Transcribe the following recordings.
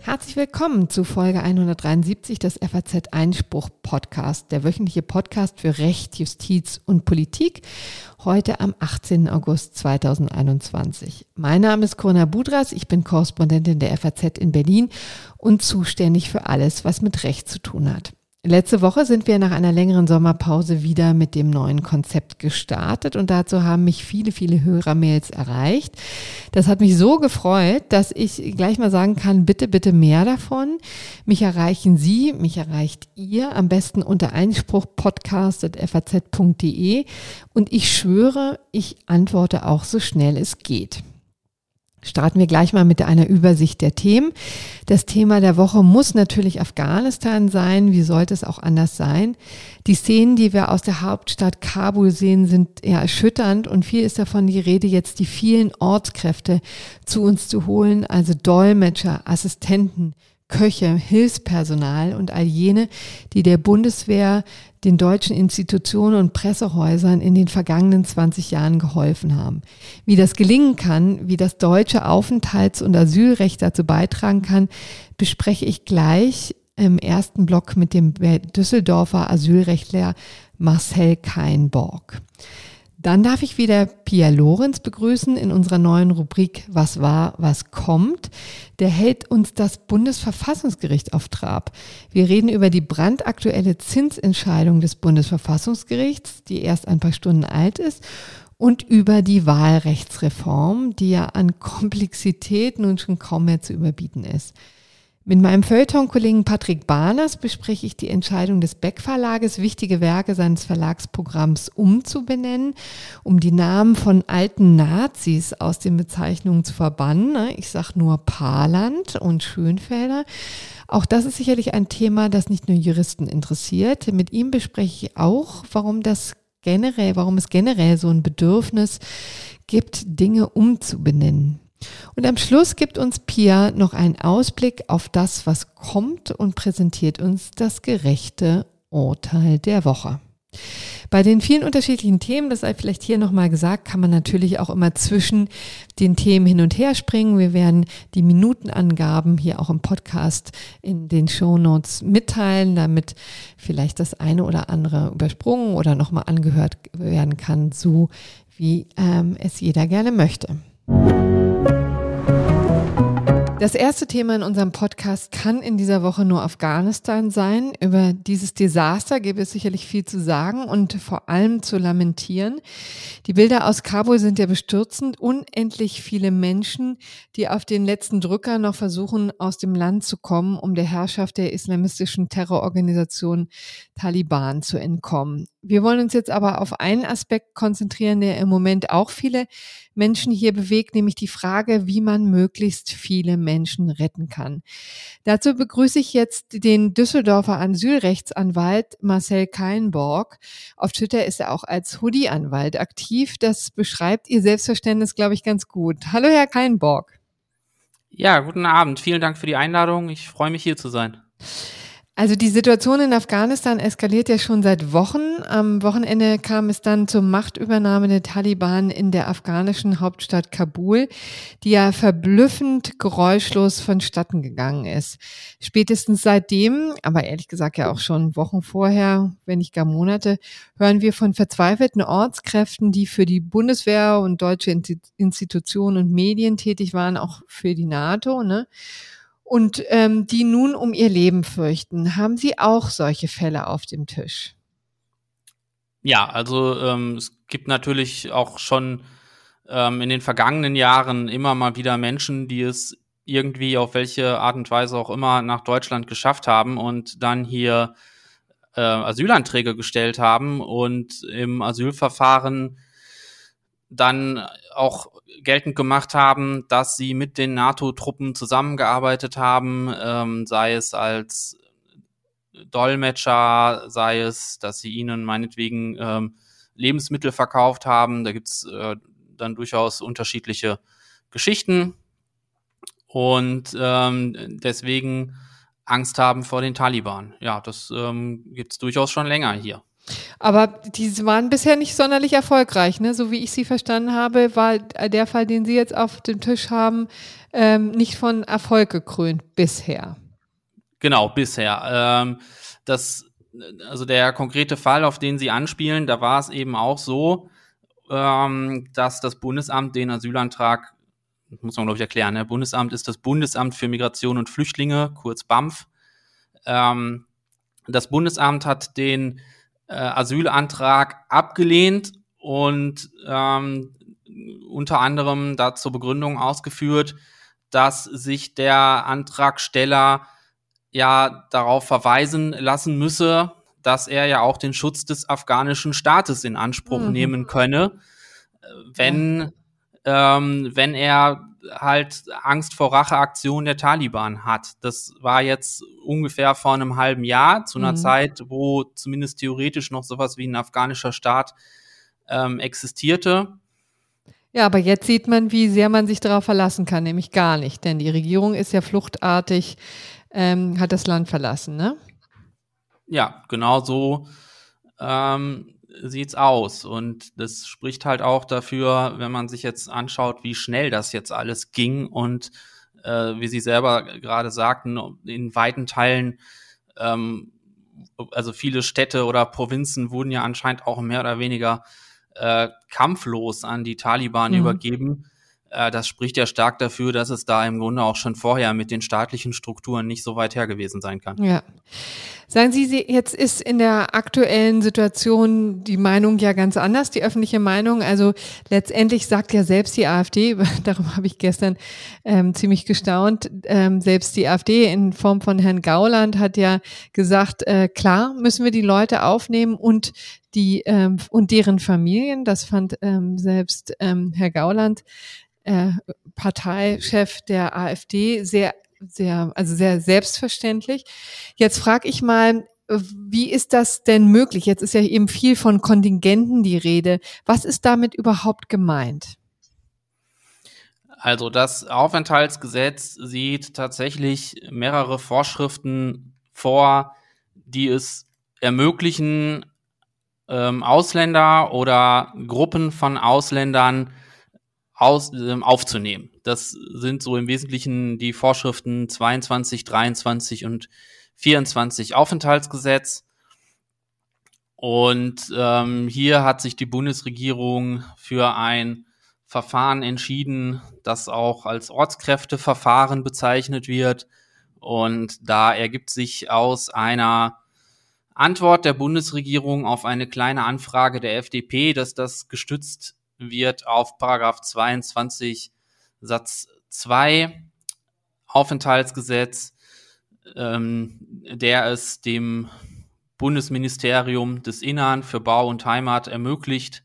Herzlich willkommen zu Folge 173 des FAZ Einspruch Podcast, der wöchentliche Podcast für Recht, Justiz und Politik. Heute am 18. August 2021. Mein Name ist Corona Budras, ich bin Korrespondentin der FAZ in Berlin und zuständig für alles, was mit Recht zu tun hat. Letzte Woche sind wir nach einer längeren Sommerpause wieder mit dem neuen Konzept gestartet und dazu haben mich viele, viele Hörermails erreicht. Das hat mich so gefreut, dass ich gleich mal sagen kann, bitte, bitte mehr davon. Mich erreichen Sie, mich erreicht ihr am besten unter einspruchpodcast.faz.de und ich schwöre, ich antworte auch so schnell es geht. Starten wir gleich mal mit einer Übersicht der Themen. Das Thema der Woche muss natürlich Afghanistan sein. Wie sollte es auch anders sein? Die Szenen, die wir aus der Hauptstadt Kabul sehen, sind eher erschütternd und viel ist davon die Rede, jetzt die vielen Ortskräfte zu uns zu holen, also Dolmetscher, Assistenten, Köche, Hilfspersonal und all jene, die der Bundeswehr, den deutschen Institutionen und Pressehäusern in den vergangenen 20 Jahren geholfen haben. Wie das gelingen kann, wie das deutsche Aufenthalts- und Asylrecht dazu beitragen kann, bespreche ich gleich im ersten Block mit dem Düsseldorfer Asylrechtler Marcel Keinborg. Dann darf ich wieder Pia Lorenz begrüßen in unserer neuen Rubrik Was war, was kommt. Der hält uns das Bundesverfassungsgericht auf Trab. Wir reden über die brandaktuelle Zinsentscheidung des Bundesverfassungsgerichts, die erst ein paar Stunden alt ist, und über die Wahlrechtsreform, die ja an Komplexität nun schon kaum mehr zu überbieten ist. Mit meinem Feuilleton-Kollegen Patrick Barners bespreche ich die Entscheidung des Beck Verlages, wichtige Werke seines Verlagsprogramms umzubenennen, um die Namen von alten Nazis aus den Bezeichnungen zu verbannen. Ne? Ich sage nur Paarland und Schönfelder. Auch das ist sicherlich ein Thema, das nicht nur Juristen interessiert. Mit ihm bespreche ich auch, warum das generell, warum es generell so ein Bedürfnis gibt, Dinge umzubenennen. Und am Schluss gibt uns Pia noch einen Ausblick auf das, was kommt und präsentiert uns das gerechte Urteil der Woche. Bei den vielen unterschiedlichen Themen, das sei vielleicht hier nochmal gesagt, kann man natürlich auch immer zwischen den Themen hin und her springen. Wir werden die Minutenangaben hier auch im Podcast in den Show Notes mitteilen, damit vielleicht das eine oder andere übersprungen oder nochmal angehört werden kann, so wie ähm, es jeder gerne möchte. Das erste Thema in unserem Podcast kann in dieser Woche nur Afghanistan sein. Über dieses Desaster gäbe es sicherlich viel zu sagen und vor allem zu lamentieren. Die Bilder aus Kabul sind ja bestürzend. Unendlich viele Menschen, die auf den letzten Drücker noch versuchen, aus dem Land zu kommen, um der Herrschaft der islamistischen Terrororganisation Taliban zu entkommen. Wir wollen uns jetzt aber auf einen Aspekt konzentrieren, der im Moment auch viele Menschen hier bewegt, nämlich die Frage, wie man möglichst viele Menschen retten kann. Dazu begrüße ich jetzt den Düsseldorfer Asylrechtsanwalt Marcel Keinborg. Auf Twitter ist er auch als Hoodie-Anwalt aktiv. Das beschreibt Ihr Selbstverständnis, glaube ich, ganz gut. Hallo, Herr Keinborg. Ja, guten Abend. Vielen Dank für die Einladung. Ich freue mich hier zu sein. Also die Situation in Afghanistan eskaliert ja schon seit Wochen. Am Wochenende kam es dann zur Machtübernahme der Taliban in der afghanischen Hauptstadt Kabul, die ja verblüffend geräuschlos vonstatten gegangen ist. Spätestens seitdem, aber ehrlich gesagt ja auch schon Wochen vorher, wenn nicht gar Monate, hören wir von verzweifelten Ortskräften, die für die Bundeswehr und deutsche Institutionen und Medien tätig waren, auch für die NATO, ne? Und ähm, die nun um ihr Leben fürchten. Haben Sie auch solche Fälle auf dem Tisch? Ja, also ähm, es gibt natürlich auch schon ähm, in den vergangenen Jahren immer mal wieder Menschen, die es irgendwie auf welche Art und Weise auch immer nach Deutschland geschafft haben und dann hier äh, Asylanträge gestellt haben und im Asylverfahren dann auch geltend gemacht haben, dass sie mit den NATO-Truppen zusammengearbeitet haben, ähm, sei es als Dolmetscher, sei es, dass sie ihnen meinetwegen ähm, Lebensmittel verkauft haben. Da gibt's äh, dann durchaus unterschiedliche Geschichten und ähm, deswegen Angst haben vor den Taliban. Ja, das ähm, gibt's durchaus schon länger hier. Aber die waren bisher nicht sonderlich erfolgreich, ne? So wie ich sie verstanden habe, war der Fall, den Sie jetzt auf dem Tisch haben, ähm, nicht von Erfolg gekrönt bisher. Genau, bisher. Ähm, das, also der konkrete Fall, auf den Sie anspielen, da war es eben auch so, ähm, dass das Bundesamt den Asylantrag, muss man glaube ich erklären, ne? Bundesamt ist das Bundesamt für Migration und Flüchtlinge, kurz BAMF. Ähm, das Bundesamt hat den äh, Asylantrag abgelehnt und ähm, unter anderem da zur Begründung ausgeführt, dass sich der Antragsteller ja darauf verweisen lassen müsse, dass er ja auch den Schutz des afghanischen Staates in Anspruch mhm. nehmen könne, wenn, ähm, wenn er halt Angst vor Racheaktionen der Taliban hat. Das war jetzt ungefähr vor einem halben Jahr, zu einer mhm. Zeit, wo zumindest theoretisch noch sowas wie ein afghanischer Staat ähm, existierte. Ja, aber jetzt sieht man, wie sehr man sich darauf verlassen kann, nämlich gar nicht, denn die Regierung ist ja fluchtartig, ähm, hat das Land verlassen, ne? Ja, genau so ähm, sieht's aus. Und das spricht halt auch dafür, wenn man sich jetzt anschaut, wie schnell das jetzt alles ging und äh, wie Sie selber gerade sagten, in weiten Teilen, ähm, also viele Städte oder Provinzen wurden ja anscheinend auch mehr oder weniger äh, kampflos an die Taliban mhm. übergeben. Äh, das spricht ja stark dafür, dass es da im Grunde auch schon vorher mit den staatlichen Strukturen nicht so weit her gewesen sein kann. Ja. Sagen Sie, jetzt ist in der aktuellen Situation die Meinung ja ganz anders, die öffentliche Meinung. Also letztendlich sagt ja selbst die AfD, darum habe ich gestern ähm, ziemlich gestaunt, ähm, selbst die AfD in Form von Herrn Gauland hat ja gesagt, äh, klar müssen wir die Leute aufnehmen und die ähm, und deren Familien. Das fand ähm, selbst ähm, Herr Gauland äh, Parteichef der AfD sehr, sehr, also sehr selbstverständlich. Jetzt frage ich mal, wie ist das denn möglich? Jetzt ist ja eben viel von Kontingenten die Rede. Was ist damit überhaupt gemeint? Also das Aufenthaltsgesetz sieht tatsächlich mehrere Vorschriften vor, die es ermöglichen, ähm, Ausländer oder Gruppen von Ausländern aus, äh, aufzunehmen. Das sind so im Wesentlichen die Vorschriften 22, 23 und 24 Aufenthaltsgesetz. Und ähm, hier hat sich die Bundesregierung für ein Verfahren entschieden, das auch als Ortskräfteverfahren bezeichnet wird. Und da ergibt sich aus einer Antwort der Bundesregierung auf eine kleine Anfrage der FDP, dass das gestützt wird auf Paragraph 22 Satz 2 Aufenthaltsgesetz, ähm, der es dem Bundesministerium des Innern für Bau und Heimat ermöglicht,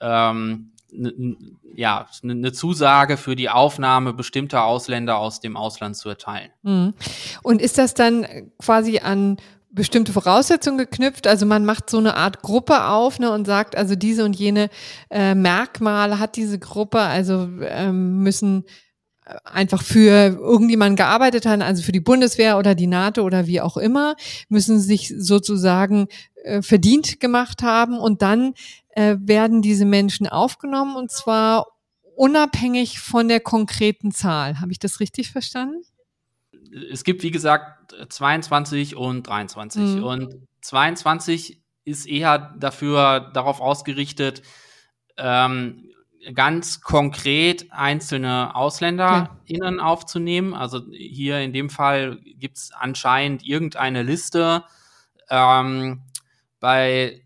ähm, ja, eine Zusage für die Aufnahme bestimmter Ausländer aus dem Ausland zu erteilen. Mhm. Und ist das dann quasi an bestimmte Voraussetzungen geknüpft. Also man macht so eine Art Gruppe auf ne, und sagt, also diese und jene äh, Merkmale hat diese Gruppe, also ähm, müssen einfach für irgendjemanden gearbeitet haben, also für die Bundeswehr oder die NATO oder wie auch immer, müssen sich sozusagen äh, verdient gemacht haben und dann äh, werden diese Menschen aufgenommen und zwar unabhängig von der konkreten Zahl. Habe ich das richtig verstanden? Es gibt, wie gesagt, 22 und 23. Mhm. Und 22 ist eher dafür, darauf ausgerichtet, ähm, ganz konkret einzelne AusländerInnen ja. aufzunehmen. Also hier in dem Fall gibt es anscheinend irgendeine Liste, ähm, bei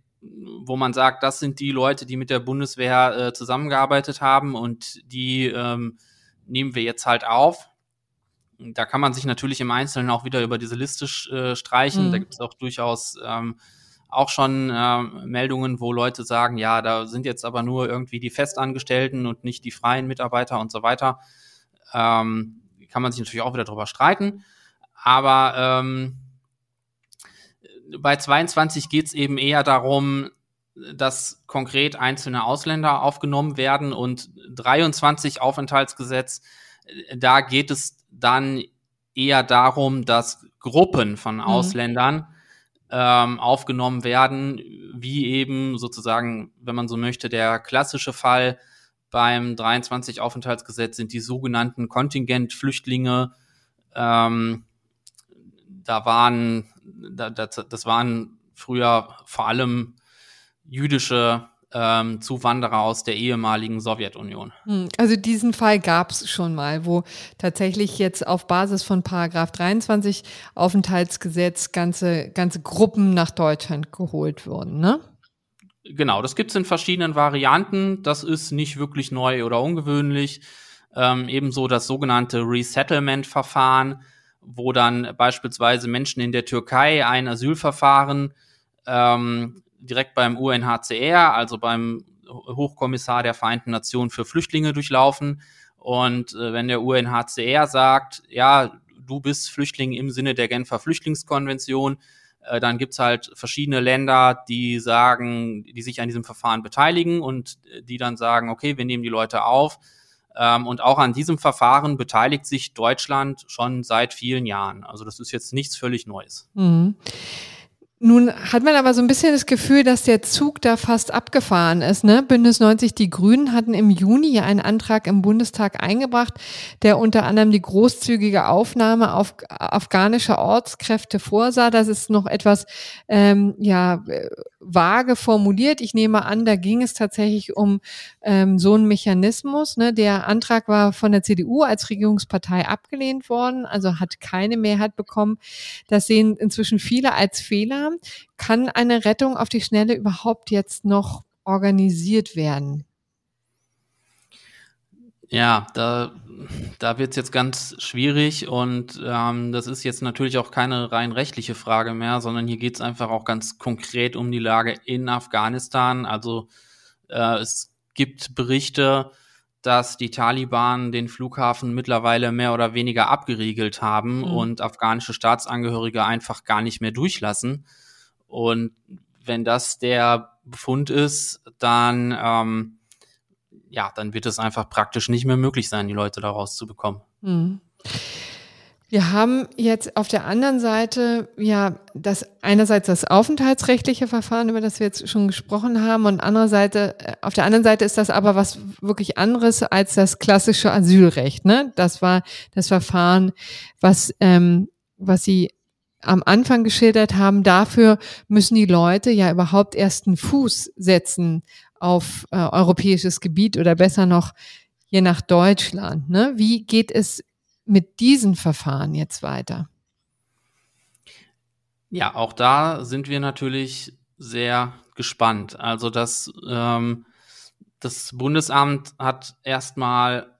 wo man sagt, das sind die Leute, die mit der Bundeswehr äh, zusammengearbeitet haben und die ähm, nehmen wir jetzt halt auf. Da kann man sich natürlich im Einzelnen auch wieder über diese Liste äh, streichen. Mhm. Da gibt es auch durchaus ähm, auch schon äh, Meldungen, wo Leute sagen, ja, da sind jetzt aber nur irgendwie die Festangestellten und nicht die freien Mitarbeiter und so weiter. Ähm, kann man sich natürlich auch wieder drüber streiten. Aber ähm, bei 22 geht es eben eher darum, dass konkret einzelne Ausländer aufgenommen werden und 23 Aufenthaltsgesetz, äh, da geht es dann eher darum, dass Gruppen von mhm. Ausländern ähm, aufgenommen werden, wie eben sozusagen, wenn man so möchte, der klassische Fall beim 23 Aufenthaltsgesetz sind die sogenannten Kontingentflüchtlinge. Ähm, da waren, da, das, das waren früher vor allem jüdische ähm, Zuwanderer aus der ehemaligen Sowjetunion. Hm, also diesen Fall gab es schon mal, wo tatsächlich jetzt auf Basis von Paragraph 23 Aufenthaltsgesetz ganze, ganze Gruppen nach Deutschland geholt wurden, ne? Genau, das gibt es in verschiedenen Varianten. Das ist nicht wirklich neu oder ungewöhnlich. Ähm, ebenso das sogenannte Resettlement-Verfahren, wo dann beispielsweise Menschen in der Türkei ein Asylverfahren ähm, direkt beim UNHCR, also beim Hochkommissar der Vereinten Nationen für Flüchtlinge durchlaufen. Und äh, wenn der UNHCR sagt, ja, du bist Flüchtling im Sinne der Genfer Flüchtlingskonvention, äh, dann gibt's halt verschiedene Länder, die sagen, die sich an diesem Verfahren beteiligen und äh, die dann sagen, okay, wir nehmen die Leute auf. Ähm, und auch an diesem Verfahren beteiligt sich Deutschland schon seit vielen Jahren. Also das ist jetzt nichts völlig Neues. Mhm. Nun hat man aber so ein bisschen das Gefühl, dass der Zug da fast abgefahren ist. Ne? Bündnis 90 Die Grünen hatten im Juni einen Antrag im Bundestag eingebracht, der unter anderem die großzügige Aufnahme auf afghanischer Ortskräfte vorsah. Das ist noch etwas ähm, ja vage formuliert. Ich nehme an, da ging es tatsächlich um ähm, so einen Mechanismus. Ne? Der Antrag war von der CDU als Regierungspartei abgelehnt worden, also hat keine Mehrheit bekommen. Das sehen inzwischen viele als Fehler. Kann eine Rettung auf die Schnelle überhaupt jetzt noch organisiert werden? Ja, da, da wird es jetzt ganz schwierig und ähm, das ist jetzt natürlich auch keine rein rechtliche Frage mehr, sondern hier geht es einfach auch ganz konkret um die Lage in Afghanistan. Also äh, es gibt Berichte, dass die Taliban den Flughafen mittlerweile mehr oder weniger abgeriegelt haben mhm. und afghanische Staatsangehörige einfach gar nicht mehr durchlassen. Und wenn das der Befund ist, dann ähm, ja, dann wird es einfach praktisch nicht mehr möglich sein, die Leute da rauszubekommen. Mhm. Wir haben jetzt auf der anderen Seite ja das einerseits das aufenthaltsrechtliche Verfahren, über das wir jetzt schon gesprochen haben, und andererseits äh, auf der anderen Seite ist das aber was wirklich anderes als das klassische Asylrecht. Ne? Das war das Verfahren, was ähm, was Sie am Anfang geschildert haben. Dafür müssen die Leute ja überhaupt erst einen Fuß setzen auf äh, europäisches Gebiet oder besser noch hier nach Deutschland. Ne? Wie geht es mit diesen Verfahren jetzt weiter? Ja, auch da sind wir natürlich sehr gespannt. Also das, ähm, das Bundesamt hat erstmal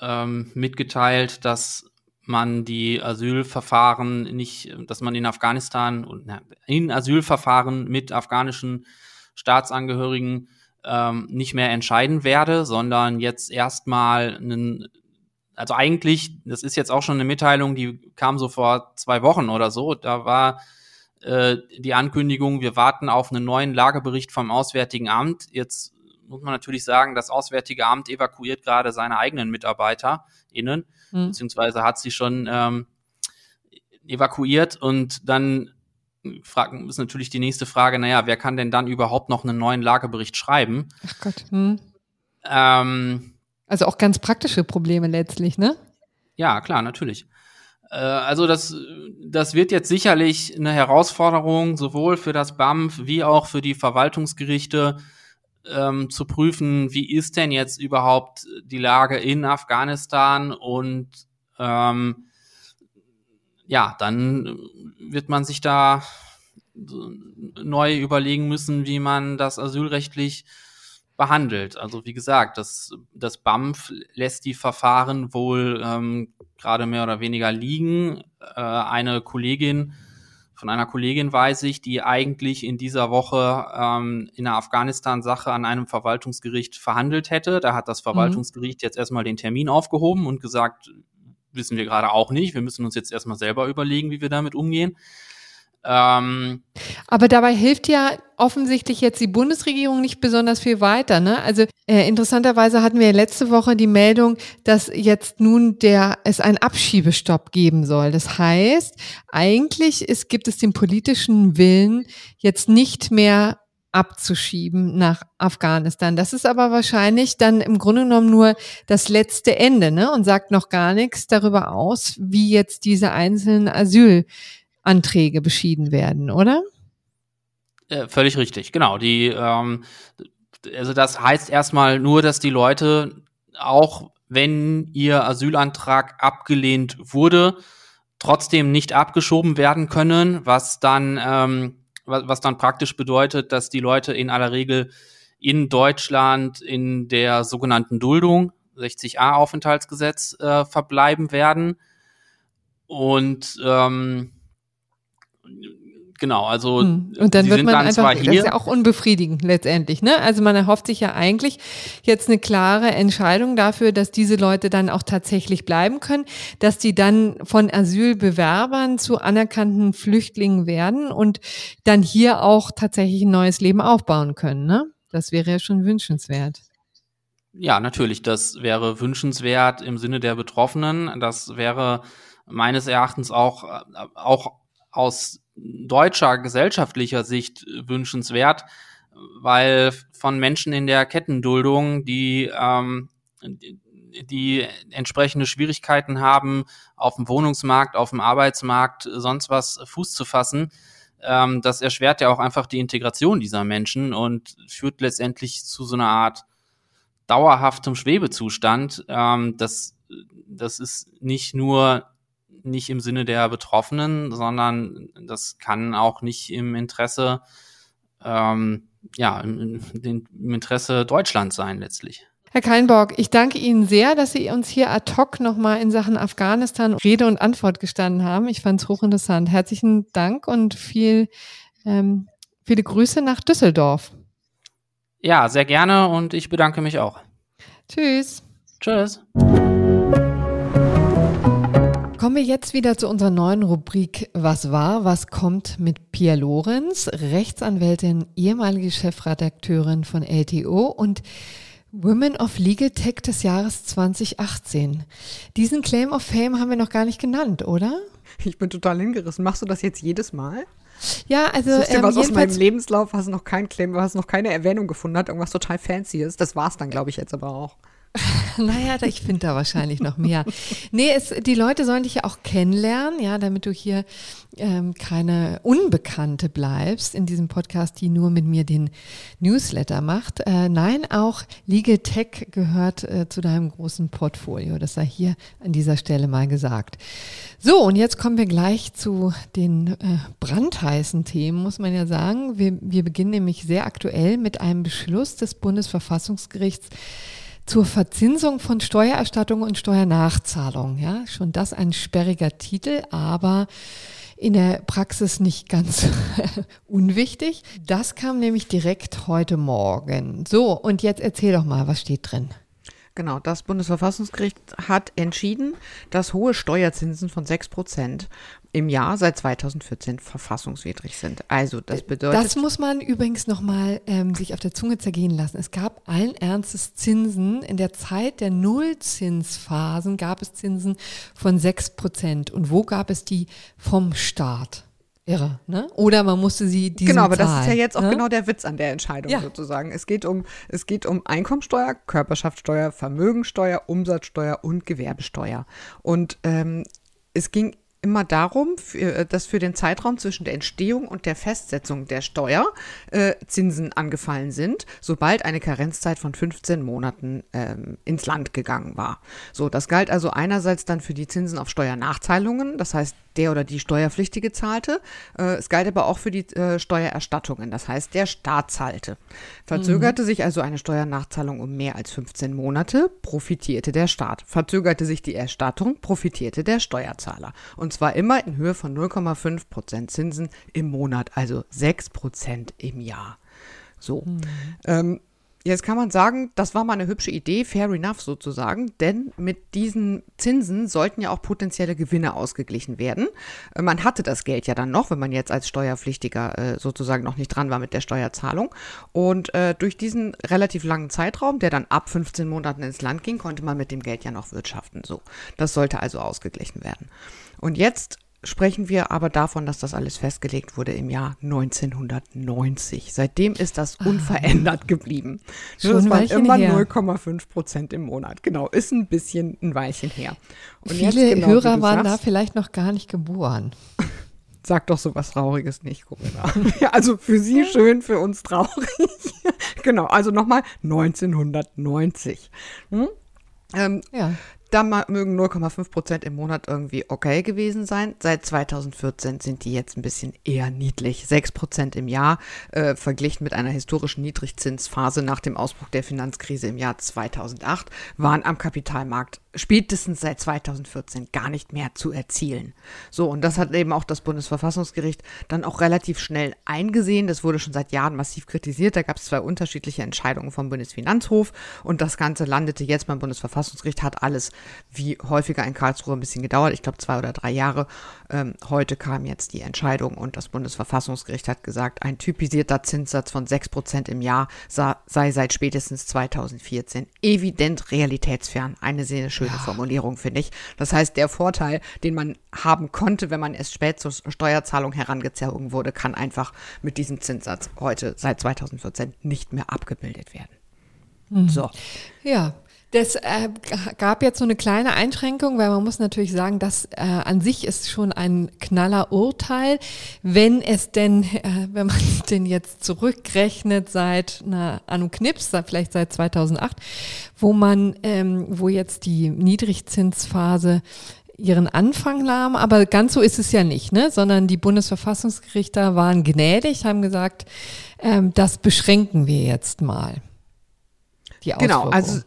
ähm, mitgeteilt, dass man die Asylverfahren nicht, dass man in Afghanistan und in Asylverfahren mit afghanischen Staatsangehörigen ähm, nicht mehr entscheiden werde, sondern jetzt erstmal einen, also eigentlich, das ist jetzt auch schon eine Mitteilung, die kam so vor zwei Wochen oder so, da war äh, die Ankündigung, wir warten auf einen neuen Lagebericht vom Auswärtigen Amt. Jetzt muss man natürlich sagen, das Auswärtige Amt evakuiert gerade seine eigenen MitarbeiterInnen, mhm. beziehungsweise hat sie schon ähm, evakuiert und dann fragen, ist natürlich die nächste Frage, naja, wer kann denn dann überhaupt noch einen neuen Lagebericht schreiben? Ach Gott. Hm. Ähm, also auch ganz praktische Probleme letztlich, ne? Ja, klar, natürlich. Äh, also das, das wird jetzt sicherlich eine Herausforderung, sowohl für das BAMF wie auch für die Verwaltungsgerichte, ähm, zu prüfen, wie ist denn jetzt überhaupt die Lage in Afghanistan und ähm, ja, dann wird man sich da neu überlegen müssen, wie man das asylrechtlich behandelt. Also wie gesagt, das, das BAMF lässt die Verfahren wohl ähm, gerade mehr oder weniger liegen. Äh, eine Kollegin, von einer Kollegin weiß ich, die eigentlich in dieser Woche ähm, in der Afghanistan-Sache an einem Verwaltungsgericht verhandelt hätte. Da hat das mhm. Verwaltungsgericht mhm. jetzt erstmal den Termin aufgehoben und gesagt, wissen wir gerade auch nicht. Wir müssen uns jetzt erstmal selber überlegen, wie wir damit umgehen. Ähm, Aber dabei hilft ja offensichtlich jetzt die Bundesregierung nicht besonders viel weiter. Ne? Also äh, interessanterweise hatten wir letzte Woche die Meldung, dass jetzt nun der es einen Abschiebestopp geben soll. Das heißt, eigentlich ist, gibt es den politischen Willen, jetzt nicht mehr abzuschieben nach Afghanistan. Das ist aber wahrscheinlich dann im Grunde genommen nur das letzte Ende ne? und sagt noch gar nichts darüber aus, wie jetzt diese einzelnen Asylanträge beschieden werden, oder? Äh, völlig richtig, genau. Die, ähm, also das heißt erstmal nur, dass die Leute auch wenn ihr Asylantrag abgelehnt wurde, trotzdem nicht abgeschoben werden können, was dann ähm, was dann praktisch bedeutet, dass die Leute in aller Regel in Deutschland in der sogenannten Duldung 60a Aufenthaltsgesetz äh, verbleiben werden. Und ähm, Genau, also hm. und dann wird man einfach, das ist ja auch unbefriedigend letztendlich, ne? Also man erhofft sich ja eigentlich jetzt eine klare Entscheidung dafür, dass diese Leute dann auch tatsächlich bleiben können, dass die dann von Asylbewerbern zu anerkannten Flüchtlingen werden und dann hier auch tatsächlich ein neues Leben aufbauen können, ne? Das wäre ja schon wünschenswert. Ja, natürlich, das wäre wünschenswert im Sinne der Betroffenen. Das wäre meines Erachtens auch, auch aus deutscher gesellschaftlicher Sicht wünschenswert, weil von Menschen in der Kettenduldung, die, ähm, die entsprechende Schwierigkeiten haben, auf dem Wohnungsmarkt, auf dem Arbeitsmarkt, sonst was Fuß zu fassen, ähm, das erschwert ja auch einfach die Integration dieser Menschen und führt letztendlich zu so einer Art dauerhaftem Schwebezustand. Ähm, das, das ist nicht nur nicht im Sinne der Betroffenen, sondern das kann auch nicht im Interesse, ähm, ja, im, im Interesse Deutschlands sein letztlich. Herr Keinborg, ich danke Ihnen sehr, dass Sie uns hier ad hoc nochmal in Sachen Afghanistan Rede und Antwort gestanden haben. Ich fand es hochinteressant. Herzlichen Dank und viel, ähm, viele Grüße nach Düsseldorf. Ja, sehr gerne und ich bedanke mich auch. Tschüss. Tschüss. Kommen wir jetzt wieder zu unserer neuen Rubrik Was war, was kommt mit Pia Lorenz, Rechtsanwältin, ehemalige Chefredakteurin von LTO und Women of Legal Tech des Jahres 2018. Diesen Claim of Fame haben wir noch gar nicht genannt, oder? Ich bin total hingerissen. Machst du das jetzt jedes Mal? Ja, also. Suchst dir ähm, was aus meinem Lebenslauf, hast noch keinen Claim, hast noch keine Erwähnung gefunden, hat irgendwas total fancy ist. Das war's dann, glaube ich, jetzt aber auch. naja, ich finde da wahrscheinlich noch mehr. Nee, es, die Leute sollen dich ja auch kennenlernen, ja, damit du hier ähm, keine Unbekannte bleibst in diesem Podcast, die nur mit mir den Newsletter macht. Äh, nein, auch Legal Tech gehört äh, zu deinem großen Portfolio. Das sei hier an dieser Stelle mal gesagt. So, und jetzt kommen wir gleich zu den äh, brandheißen Themen, muss man ja sagen. Wir, wir beginnen nämlich sehr aktuell mit einem Beschluss des Bundesverfassungsgerichts zur Verzinsung von Steuererstattung und Steuernachzahlung. Ja, schon das ein sperriger Titel, aber in der Praxis nicht ganz unwichtig. Das kam nämlich direkt heute Morgen. So, und jetzt erzähl doch mal, was steht drin? Genau, das Bundesverfassungsgericht hat entschieden, dass hohe Steuerzinsen von 6 Prozent im Jahr seit 2014 verfassungswidrig sind. Also das bedeutet. Das muss man übrigens nochmal ähm, sich auf der Zunge zergehen lassen. Es gab allen Ernstes Zinsen. In der Zeit der Nullzinsphasen gab es Zinsen von 6 Prozent. Und wo gab es die vom Staat? Irre, ne? Oder man musste sie die Genau, aber Zahl, das ist ja jetzt auch ne? genau der Witz an der Entscheidung ja. sozusagen. Es geht um es geht um Einkommensteuer, Körperschaftssteuer, Vermögensteuer, Umsatzsteuer und Gewerbesteuer. Und ähm, es ging immer darum, äh, dass für den Zeitraum zwischen der Entstehung und der Festsetzung der Steuer äh, Zinsen angefallen sind, sobald eine Karenzzeit von 15 Monaten ähm, ins Land gegangen war. So, das galt also einerseits dann für die Zinsen auf Steuernachzahlungen, das heißt der oder die Steuerpflichtige zahlte. Äh, es galt aber auch für die äh, Steuererstattungen, das heißt der Staat zahlte. Verzögerte mhm. sich also eine Steuernachzahlung um mehr als 15 Monate, profitierte der Staat. Verzögerte sich die Erstattung, profitierte der Steuerzahler. Und zwar immer in Höhe von 0,5 Prozent Zinsen im Monat, also 6 Prozent im Jahr. So. Mhm. Ähm, Jetzt kann man sagen, das war mal eine hübsche Idee, fair enough sozusagen, denn mit diesen Zinsen sollten ja auch potenzielle Gewinne ausgeglichen werden. Äh, man hatte das Geld ja dann noch, wenn man jetzt als Steuerpflichtiger äh, sozusagen noch nicht dran war mit der Steuerzahlung. Und äh, durch diesen relativ langen Zeitraum, der dann ab 15 Monaten ins Land ging, konnte man mit dem Geld ja noch wirtschaften. So, das sollte also ausgeglichen werden. Und jetzt sprechen wir aber davon, dass das alles festgelegt wurde im Jahr 1990. Seitdem ist das ah. unverändert geblieben. Schon das waren immer 0,5 Prozent im Monat. Genau, ist ein bisschen ein Weilchen her. Und Viele genau, Hörer waren sagst, da vielleicht noch gar nicht geboren. Sag doch so was Trauriges nicht, Corinna. ja, also für Sie schön, für uns traurig. genau, also nochmal 1990. Hm? Ähm, ja. Da mögen 0,5 Prozent im Monat irgendwie okay gewesen sein. Seit 2014 sind die jetzt ein bisschen eher niedlich. 6 Prozent im Jahr, äh, verglichen mit einer historischen Niedrigzinsphase nach dem Ausbruch der Finanzkrise im Jahr 2008, waren am Kapitalmarkt spätestens seit 2014 gar nicht mehr zu erzielen. So, und das hat eben auch das Bundesverfassungsgericht dann auch relativ schnell eingesehen. Das wurde schon seit Jahren massiv kritisiert. Da gab es zwei unterschiedliche Entscheidungen vom Bundesfinanzhof und das Ganze landete jetzt beim Bundesverfassungsgericht, hat alles wie häufiger in Karlsruhe ein bisschen gedauert. Ich glaube zwei oder drei Jahre. Ähm, heute kam jetzt die Entscheidung und das Bundesverfassungsgericht hat gesagt, ein typisierter Zinssatz von 6 Prozent im Jahr sei seit spätestens 2014 evident realitätsfern. Eine sehr schöne ja. Formulierung, finde ich. Das heißt, der Vorteil, den man haben konnte, wenn man erst spät zur Steuerzahlung herangezogen wurde, kann einfach mit diesem Zinssatz heute seit 2014 nicht mehr abgebildet werden. Mhm. So. Ja, das äh, gab jetzt so eine kleine Einschränkung, weil man muss natürlich sagen, das äh, an sich ist schon ein knaller Urteil, wenn es denn, äh, wenn man denn jetzt zurückrechnet seit na, einem Knips, vielleicht seit 2008, wo man, ähm, wo jetzt die Niedrigzinsphase ihren Anfang nahm, aber ganz so ist es ja nicht, ne? sondern die Bundesverfassungsgerichter waren gnädig, haben gesagt, ähm, das beschränken wir jetzt mal. Die Genau, also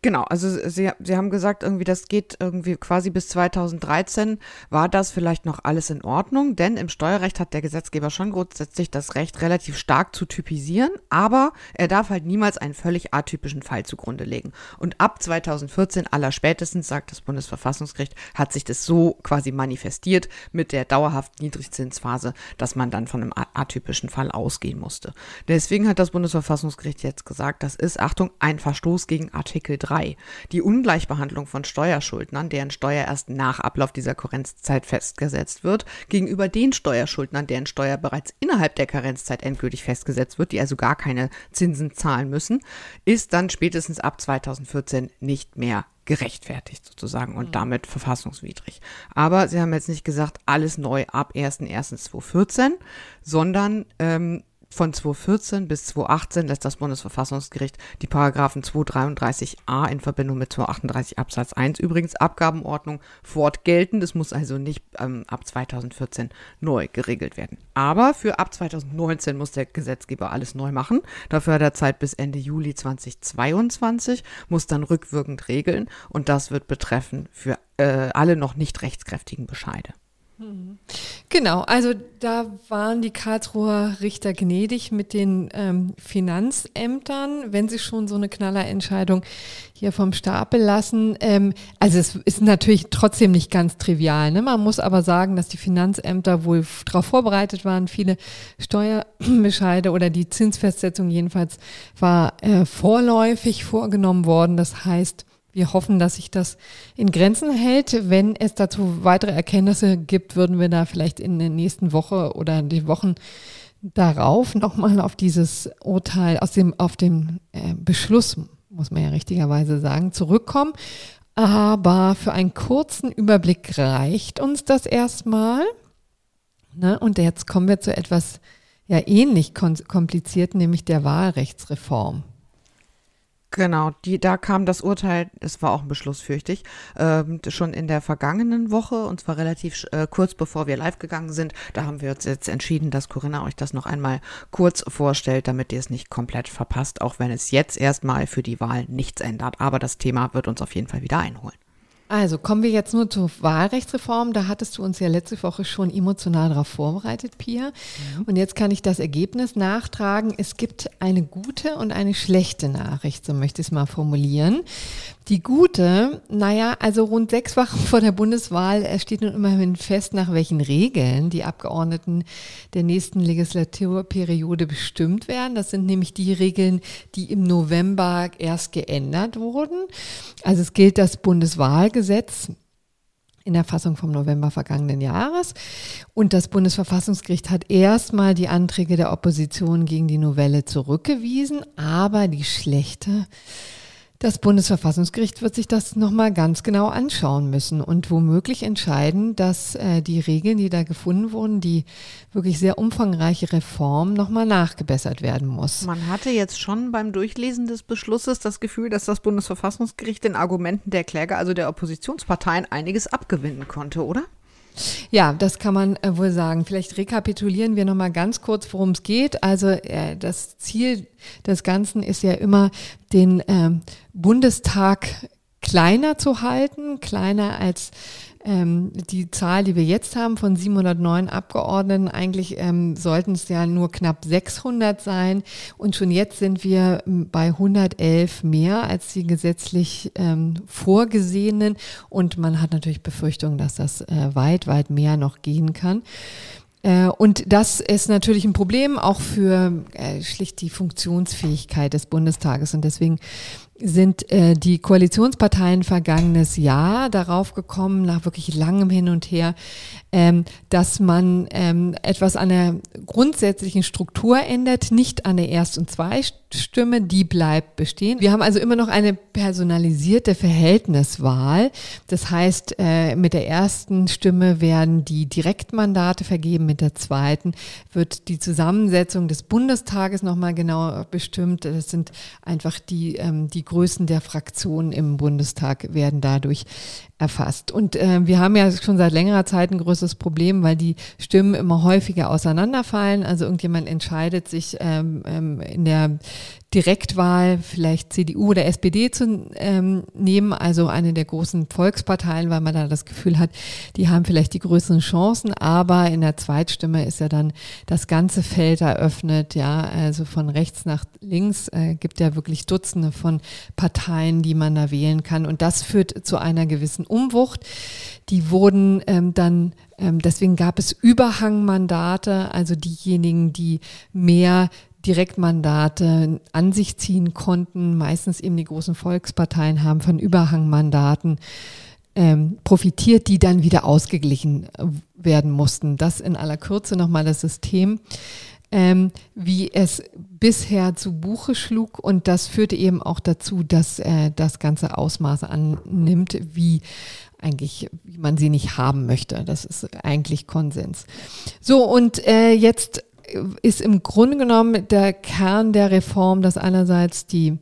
genau, also sie, sie haben gesagt, irgendwie das geht irgendwie quasi bis 2013 war das vielleicht noch alles in Ordnung, denn im Steuerrecht hat der Gesetzgeber schon grundsätzlich das Recht relativ stark zu typisieren, aber er darf halt niemals einen völlig atypischen Fall zugrunde legen. Und ab 2014 aller spätestens, sagt das Bundesverfassungsgericht, hat sich das so quasi manifestiert mit der dauerhaften Niedrigzinsphase, dass man dann von einem atypischen Fall ausgehen musste. Deswegen hat das Bundesverfassungsgericht jetzt gesagt, das ist, Achtung, ein ein Verstoß gegen Artikel 3. Die Ungleichbehandlung von Steuerschuldnern, deren Steuer erst nach Ablauf dieser Karenzzeit festgesetzt wird, gegenüber den Steuerschuldnern, deren Steuer bereits innerhalb der Karenzzeit endgültig festgesetzt wird, die also gar keine Zinsen zahlen müssen, ist dann spätestens ab 2014 nicht mehr gerechtfertigt sozusagen und mhm. damit verfassungswidrig. Aber sie haben jetzt nicht gesagt, alles neu ab 1.1.2014, sondern ähm, von 2014 bis 2018 lässt das Bundesverfassungsgericht die Paragraphen 233a in Verbindung mit 238 Absatz 1 übrigens Abgabenordnung fortgelten. Das muss also nicht ähm, ab 2014 neu geregelt werden. Aber für ab 2019 muss der Gesetzgeber alles neu machen. Dafür hat er Zeit bis Ende Juli 2022, muss dann rückwirkend regeln und das wird betreffen für äh, alle noch nicht rechtskräftigen Bescheide. Genau, also da waren die Karlsruher Richter gnädig mit den ähm, Finanzämtern, wenn sie schon so eine Knallerentscheidung hier vom Stapel lassen. Ähm, also es ist natürlich trotzdem nicht ganz trivial. Ne? Man muss aber sagen, dass die Finanzämter wohl darauf vorbereitet waren. Viele Steuerbescheide oder die Zinsfestsetzung jedenfalls war äh, vorläufig vorgenommen worden. Das heißt, wir hoffen, dass sich das in Grenzen hält. Wenn es dazu weitere Erkenntnisse gibt, würden wir da vielleicht in der nächsten Woche oder die Wochen darauf nochmal auf dieses Urteil aus dem, auf dem äh, Beschluss, muss man ja richtigerweise sagen, zurückkommen. Aber für einen kurzen Überblick reicht uns das erstmal. Ne? Und jetzt kommen wir zu etwas ja ähnlich kompliziert, nämlich der Wahlrechtsreform. Genau, die, da kam das Urteil, es war auch ein Beschluss, fürchte ähm, schon in der vergangenen Woche und zwar relativ äh, kurz bevor wir live gegangen sind. Da haben wir uns jetzt entschieden, dass Corinna euch das noch einmal kurz vorstellt, damit ihr es nicht komplett verpasst, auch wenn es jetzt erstmal für die Wahl nichts ändert. Aber das Thema wird uns auf jeden Fall wieder einholen. Also kommen wir jetzt nur zur Wahlrechtsreform. Da hattest du uns ja letzte Woche schon emotional darauf vorbereitet, Pia. Mhm. Und jetzt kann ich das Ergebnis nachtragen. Es gibt eine gute und eine schlechte Nachricht, so möchte ich es mal formulieren. Die gute, naja, also rund sechs Wochen vor der Bundeswahl steht nun immerhin fest, nach welchen Regeln die Abgeordneten der nächsten Legislaturperiode bestimmt werden. Das sind nämlich die Regeln, die im November erst geändert wurden. Also es gilt das Bundeswahlgesetz in der Fassung vom November vergangenen Jahres. Und das Bundesverfassungsgericht hat erstmal die Anträge der Opposition gegen die Novelle zurückgewiesen, aber die schlechte das Bundesverfassungsgericht wird sich das nochmal ganz genau anschauen müssen und womöglich entscheiden, dass äh, die Regeln, die da gefunden wurden, die wirklich sehr umfangreiche Reform nochmal nachgebessert werden muss. Man hatte jetzt schon beim Durchlesen des Beschlusses das Gefühl, dass das Bundesverfassungsgericht den Argumenten der Kläger, also der Oppositionsparteien, einiges abgewinnen konnte, oder? Ja, das kann man äh, wohl sagen. Vielleicht rekapitulieren wir nochmal ganz kurz, worum es geht. Also äh, das Ziel des Ganzen ist ja immer, den äh, Bundestag kleiner zu halten, kleiner als ähm, die Zahl, die wir jetzt haben von 709 Abgeordneten, eigentlich ähm, sollten es ja nur knapp 600 sein. Und schon jetzt sind wir ähm, bei 111 mehr als die gesetzlich ähm, vorgesehenen. Und man hat natürlich Befürchtungen, dass das äh, weit, weit mehr noch gehen kann. Äh, und das ist natürlich ein Problem auch für äh, schlicht die Funktionsfähigkeit des Bundestages. Und deswegen sind äh, die Koalitionsparteien vergangenes Jahr darauf gekommen, nach wirklich langem Hin und Her, ähm, dass man ähm, etwas an der grundsätzlichen Struktur ändert, nicht an der Erst- und Zweitstimme, die bleibt bestehen. Wir haben also immer noch eine personalisierte Verhältniswahl. Das heißt, äh, mit der ersten Stimme werden die Direktmandate vergeben, mit der zweiten wird die Zusammensetzung des Bundestages nochmal genau bestimmt. Das sind einfach die, ähm, die Größen der Fraktionen im Bundestag werden dadurch erfasst. Und äh, wir haben ja schon seit längerer Zeit ein größeres Problem, weil die Stimmen immer häufiger auseinanderfallen. Also irgendjemand entscheidet sich ähm, ähm, in der Direktwahl vielleicht CDU oder SPD zu ähm, nehmen, also eine der großen Volksparteien, weil man da das Gefühl hat, die haben vielleicht die größeren Chancen, aber in der Zweitstimme ist ja dann das ganze Feld eröffnet, ja, also von rechts nach links äh, gibt ja wirklich Dutzende von Parteien, die man da wählen kann und das führt zu einer gewissen Umwucht. Die wurden ähm, dann ähm, deswegen gab es Überhangmandate, also diejenigen, die mehr Direktmandate an sich ziehen konnten. Meistens eben die großen Volksparteien haben von Überhangmandaten ähm, profitiert, die dann wieder ausgeglichen werden mussten. Das in aller Kürze nochmal das System, ähm, wie es bisher zu Buche schlug. Und das führte eben auch dazu, dass äh, das ganze Ausmaße annimmt, wie eigentlich, wie man sie nicht haben möchte. Das ist eigentlich Konsens. So, und äh, jetzt ist im Grunde genommen der Kern der Reform, dass einerseits die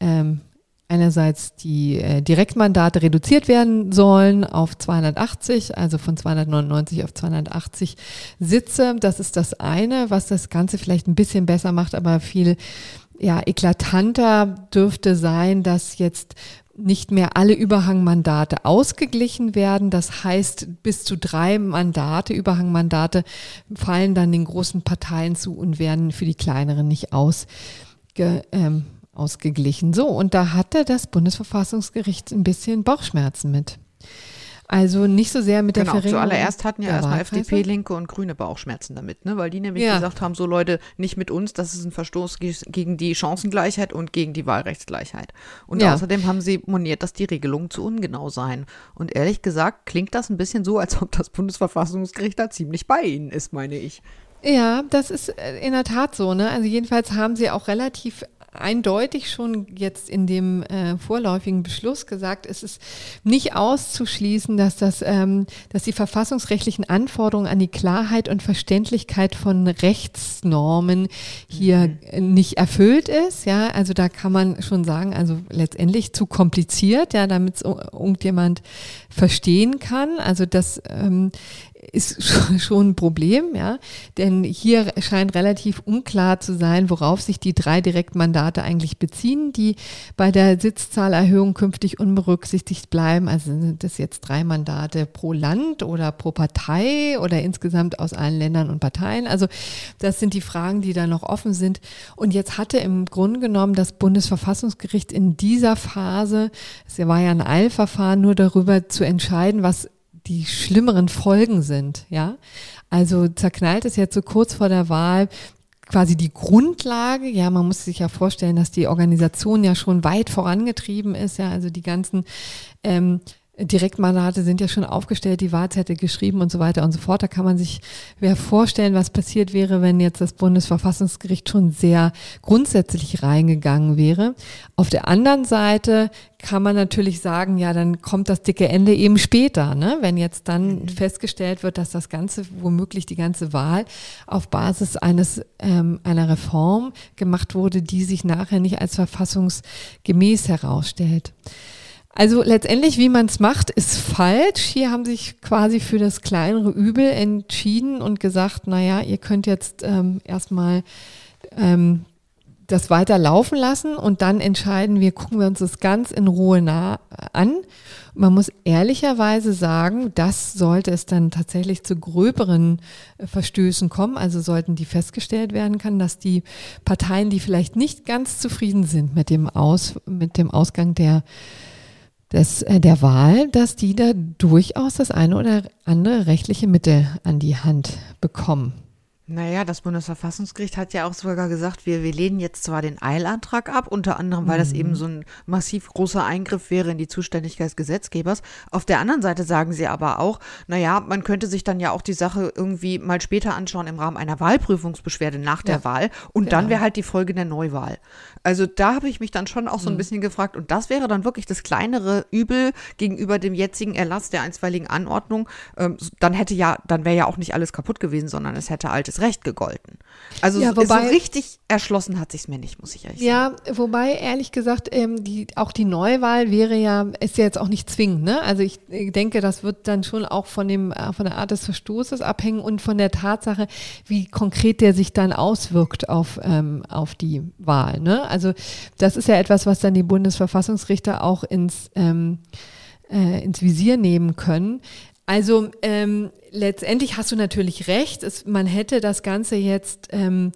ähm, einerseits die äh, Direktmandate reduziert werden sollen auf 280, also von 299 auf 280 Sitze. Das ist das eine, was das Ganze vielleicht ein bisschen besser macht, aber viel ja, eklatanter dürfte sein, dass jetzt nicht mehr alle Überhangmandate ausgeglichen werden. Das heißt, bis zu drei Mandate, Überhangmandate, fallen dann den großen Parteien zu und werden für die kleineren nicht ausge, ähm, ausgeglichen. So, und da hatte das Bundesverfassungsgericht ein bisschen Bauchschmerzen mit. Also nicht so sehr mit der genau, Verringerung. Zuallererst hatten ja erstmal FDP, Linke und Grüne Bauchschmerzen damit, ne? weil die nämlich ja. gesagt haben, so Leute, nicht mit uns, das ist ein Verstoß gegen die Chancengleichheit und gegen die Wahlrechtsgleichheit. Und ja. außerdem haben sie moniert, dass die Regelungen zu ungenau seien. Und ehrlich gesagt klingt das ein bisschen so, als ob das Bundesverfassungsgericht da ziemlich bei ihnen ist, meine ich. Ja, das ist äh, in der Tat so. Ne? Also jedenfalls haben sie auch relativ eindeutig schon jetzt in dem äh, vorläufigen Beschluss gesagt, es ist nicht auszuschließen, dass das, ähm, dass die verfassungsrechtlichen Anforderungen an die Klarheit und Verständlichkeit von Rechtsnormen hier mhm. nicht erfüllt ist. Ja, also da kann man schon sagen, also letztendlich zu kompliziert, ja, damit es irgendjemand verstehen kann. Also das ähm, ist schon ein Problem, ja. Denn hier scheint relativ unklar zu sein, worauf sich die drei Direktmandate eigentlich beziehen, die bei der Sitzzahlerhöhung künftig unberücksichtigt bleiben. Also sind das jetzt drei Mandate pro Land oder pro Partei oder insgesamt aus allen Ländern und Parteien? Also das sind die Fragen, die da noch offen sind. Und jetzt hatte im Grunde genommen das Bundesverfassungsgericht in dieser Phase, es war ja ein Eilverfahren, nur darüber zu entscheiden, was die schlimmeren Folgen sind, ja. Also zerknallt es jetzt so kurz vor der Wahl quasi die Grundlage. Ja, man muss sich ja vorstellen, dass die Organisation ja schon weit vorangetrieben ist. Ja, also die ganzen ähm, Direktmandate sind ja schon aufgestellt, die Wahlzettel geschrieben und so weiter und so fort. Da kann man sich wer vorstellen, was passiert wäre, wenn jetzt das Bundesverfassungsgericht schon sehr grundsätzlich reingegangen wäre. Auf der anderen Seite kann man natürlich sagen, ja, dann kommt das dicke Ende eben später, ne? wenn jetzt dann mhm. festgestellt wird, dass das Ganze, womöglich die ganze Wahl auf Basis eines ähm, einer Reform gemacht wurde, die sich nachher nicht als verfassungsgemäß herausstellt. Also letztendlich, wie man es macht, ist falsch. Hier haben sich quasi für das kleinere Übel entschieden und gesagt, naja, ihr könnt jetzt ähm, erstmal ähm, das weiter laufen lassen und dann entscheiden wir, gucken wir uns das ganz in Ruhe nah an. Man muss ehrlicherweise sagen, das sollte es dann tatsächlich zu gröberen äh, Verstößen kommen. Also sollten die festgestellt werden kann, dass die Parteien, die vielleicht nicht ganz zufrieden sind mit dem Aus, mit dem Ausgang der des, äh, der Wahl, dass die da durchaus das eine oder andere rechtliche Mittel an die Hand bekommen. Naja, das Bundesverfassungsgericht hat ja auch sogar gesagt, wir, wir lehnen jetzt zwar den Eilantrag ab, unter anderem, weil mhm. das eben so ein massiv großer Eingriff wäre in die Zuständigkeit des Gesetzgebers. Auf der anderen Seite sagen sie aber auch, naja, man könnte sich dann ja auch die Sache irgendwie mal später anschauen im Rahmen einer Wahlprüfungsbeschwerde nach ja. der Wahl und genau. dann wäre halt die Folge der Neuwahl. Also da habe ich mich dann schon auch so ein mhm. bisschen gefragt und das wäre dann wirklich das kleinere Übel gegenüber dem jetzigen Erlass der einstweiligen Anordnung. Ähm, dann hätte ja, dann wäre ja auch nicht alles kaputt gewesen, sondern es hätte altes gutes Recht gegolten. Also ja, wobei, so richtig erschlossen hat sich mir nicht, muss ich ehrlich ja, sagen. Ja, wobei ehrlich gesagt, ähm, die, auch die Neuwahl wäre ja, ist ja jetzt auch nicht zwingend. Ne? Also ich, ich denke, das wird dann schon auch von, dem, äh, von der Art des Verstoßes abhängen und von der Tatsache, wie konkret der sich dann auswirkt auf, ähm, auf die Wahl. Ne? Also das ist ja etwas, was dann die Bundesverfassungsrichter auch ins ähm, äh, ins Visier nehmen können. Also ähm, letztendlich hast du natürlich recht. Es, man hätte das Ganze jetzt ähm,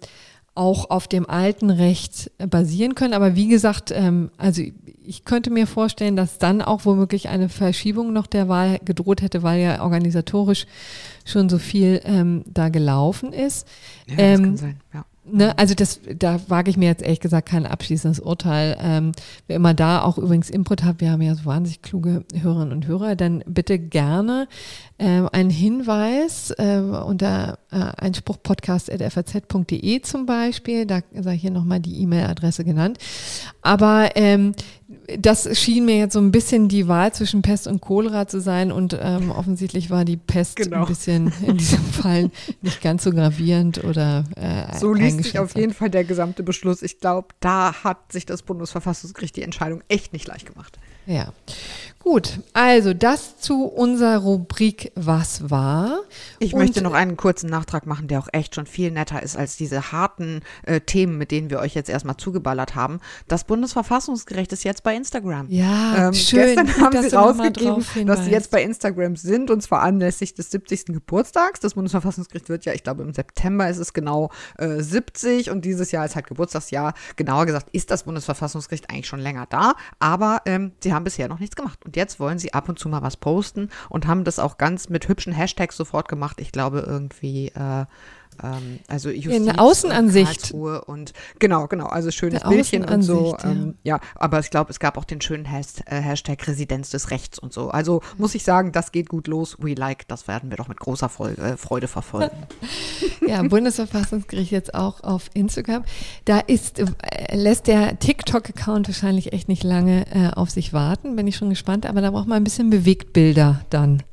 auch auf dem alten Recht basieren können. Aber wie gesagt, ähm, also ich könnte mir vorstellen, dass dann auch womöglich eine Verschiebung noch der Wahl gedroht hätte, weil ja organisatorisch schon so viel ähm, da gelaufen ist. Ja, das ähm, kann sein, ja. Ne, also das, da wage ich mir jetzt ehrlich gesagt kein abschließendes Urteil. Ähm, wer immer da auch übrigens Input hat, wir haben ja so wahnsinnig kluge Hörerinnen und Hörer, dann bitte gerne äh, einen Hinweis äh, unter äh, einspruchpodcast.faz.de zum Beispiel. Da sei hier nochmal die E-Mail-Adresse genannt. Aber ähm, das schien mir jetzt so ein bisschen die Wahl zwischen Pest und Cholera zu sein und ähm, offensichtlich war die Pest genau. ein bisschen in diesem Fall nicht ganz so gravierend oder äh, so liest sich auf jeden Fall der gesamte Beschluss. Ich glaube, da hat sich das Bundesverfassungsgericht die Entscheidung echt nicht leicht gemacht. Ja. Gut, also das zu unserer Rubrik Was war? Ich Und möchte noch einen kurzen Nachtrag machen, der auch echt schon viel netter ist als diese harten äh, Themen, mit denen wir euch jetzt erstmal zugeballert haben. Das Bundesverfassungsgericht ist jetzt bei Instagram. Ja, ähm, schön. Gestern haben sie rausgegeben, dass sie jetzt bei Instagram sind und zwar anlässlich des 70. Geburtstags. Das Bundesverfassungsgericht wird ja, ich glaube im September ist es genau äh, 70 und dieses Jahr ist halt Geburtstagsjahr. Genauer gesagt ist das Bundesverfassungsgericht eigentlich schon länger da, aber ähm, sie haben bisher noch nichts gemacht. Und jetzt wollen sie ab und zu mal was posten und haben das auch ganz mit hübschen Hashtags sofort gemacht. Ich glaube irgendwie äh, ähm, also Justiz eine Außenansicht und, und genau, genau, also schönes eine Bildchen und so. Ja. Ähm, ja, aber ich glaube, es gab auch den schönen Hashtag, äh, Hashtag Residenz des Rechts und so. Also muss ich sagen, das geht gut los. We like, das werden wir doch mit großer Folge, äh, Freude verfolgen. ja, Bundesverfassungsgericht jetzt auch auf Instagram. Da ist äh, lässt der TikTok-Account wahrscheinlich echt nicht lange äh, auf sich warten. Bin ich schon gespannt, aber da braucht man ein bisschen Bewegtbilder dann.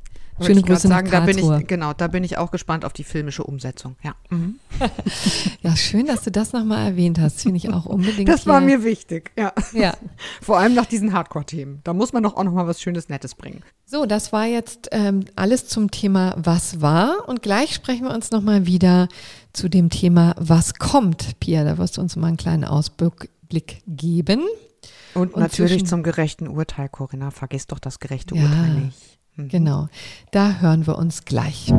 Schöne Grüße sagen, da bin ich genau, da bin ich auch gespannt auf die filmische Umsetzung. Ja. Mhm. ja, schön, dass du das nochmal erwähnt hast. Finde ich auch unbedingt. Das war mir wichtig. Ja. ja. Vor allem nach diesen Hardcore-Themen. Da muss man doch auch nochmal was Schönes, Nettes bringen. So, das war jetzt ähm, alles zum Thema Was war und gleich sprechen wir uns nochmal wieder zu dem Thema Was kommt. Pia, da wirst du uns mal einen kleinen Ausblick geben. Und, und natürlich zum gerechten Urteil, Corinna. Vergiss doch das gerechte ja. Urteil nicht. Mhm. Genau, da hören wir uns gleich.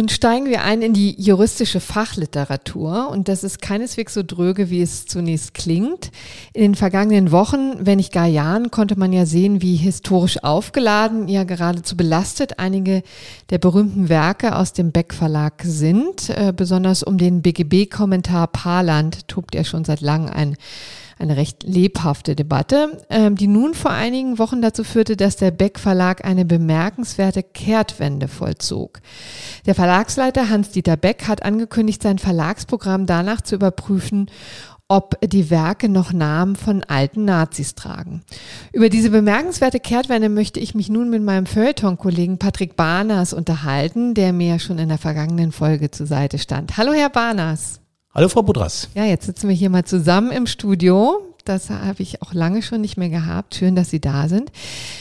Nun steigen wir ein in die juristische Fachliteratur und das ist keineswegs so dröge, wie es zunächst klingt. In den vergangenen Wochen, wenn nicht gar Jahren, konnte man ja sehen, wie historisch aufgeladen, ja geradezu belastet einige der berühmten Werke aus dem Beck Verlag sind. Äh, besonders um den BGB-Kommentar Paarland tobt ja schon seit langem ein eine recht lebhafte Debatte, ähm, die nun vor einigen Wochen dazu führte, dass der Beck Verlag eine bemerkenswerte Kehrtwende vollzog. Der Verlagsleiter Hans-Dieter Beck hat angekündigt, sein Verlagsprogramm danach zu überprüfen, ob die Werke noch Namen von alten Nazis tragen. Über diese bemerkenswerte Kehrtwende möchte ich mich nun mit meinem Feuilleton-Kollegen Patrick Barners unterhalten, der mir schon in der vergangenen Folge zur Seite stand. Hallo, Herr Barners. Hallo Frau Budras. Ja, jetzt sitzen wir hier mal zusammen im Studio. Das habe ich auch lange schon nicht mehr gehabt. Schön, dass Sie da sind.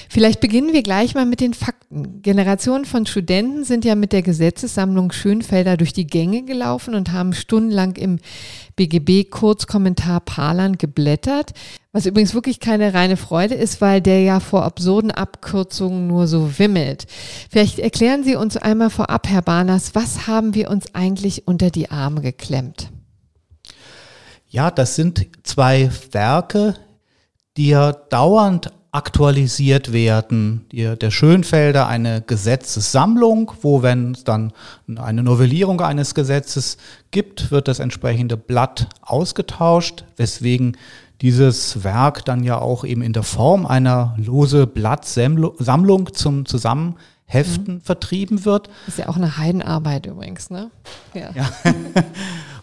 Vielleicht beginnen wir gleich mal mit den Fakten. Generationen von Studenten sind ja mit der Gesetzessammlung Schönfelder durch die Gänge gelaufen und haben stundenlang im BGB Kurzkommentar Parlan geblättert. Was übrigens wirklich keine reine Freude ist, weil der ja vor absurden Abkürzungen nur so wimmelt. Vielleicht erklären Sie uns einmal vorab, Herr Barners, was haben wir uns eigentlich unter die Arme geklemmt? Ja, das sind zwei Werke, die ja dauernd aktualisiert werden. Die, der Schönfelder eine Gesetzessammlung, wo wenn es dann eine Novellierung eines Gesetzes gibt, wird das entsprechende Blatt ausgetauscht, weswegen dieses Werk dann ja auch eben in der Form einer lose Blattsammlung zum Zusammenheften mhm. vertrieben wird. Ist ja auch eine Heidenarbeit übrigens, ne? Ja. ja.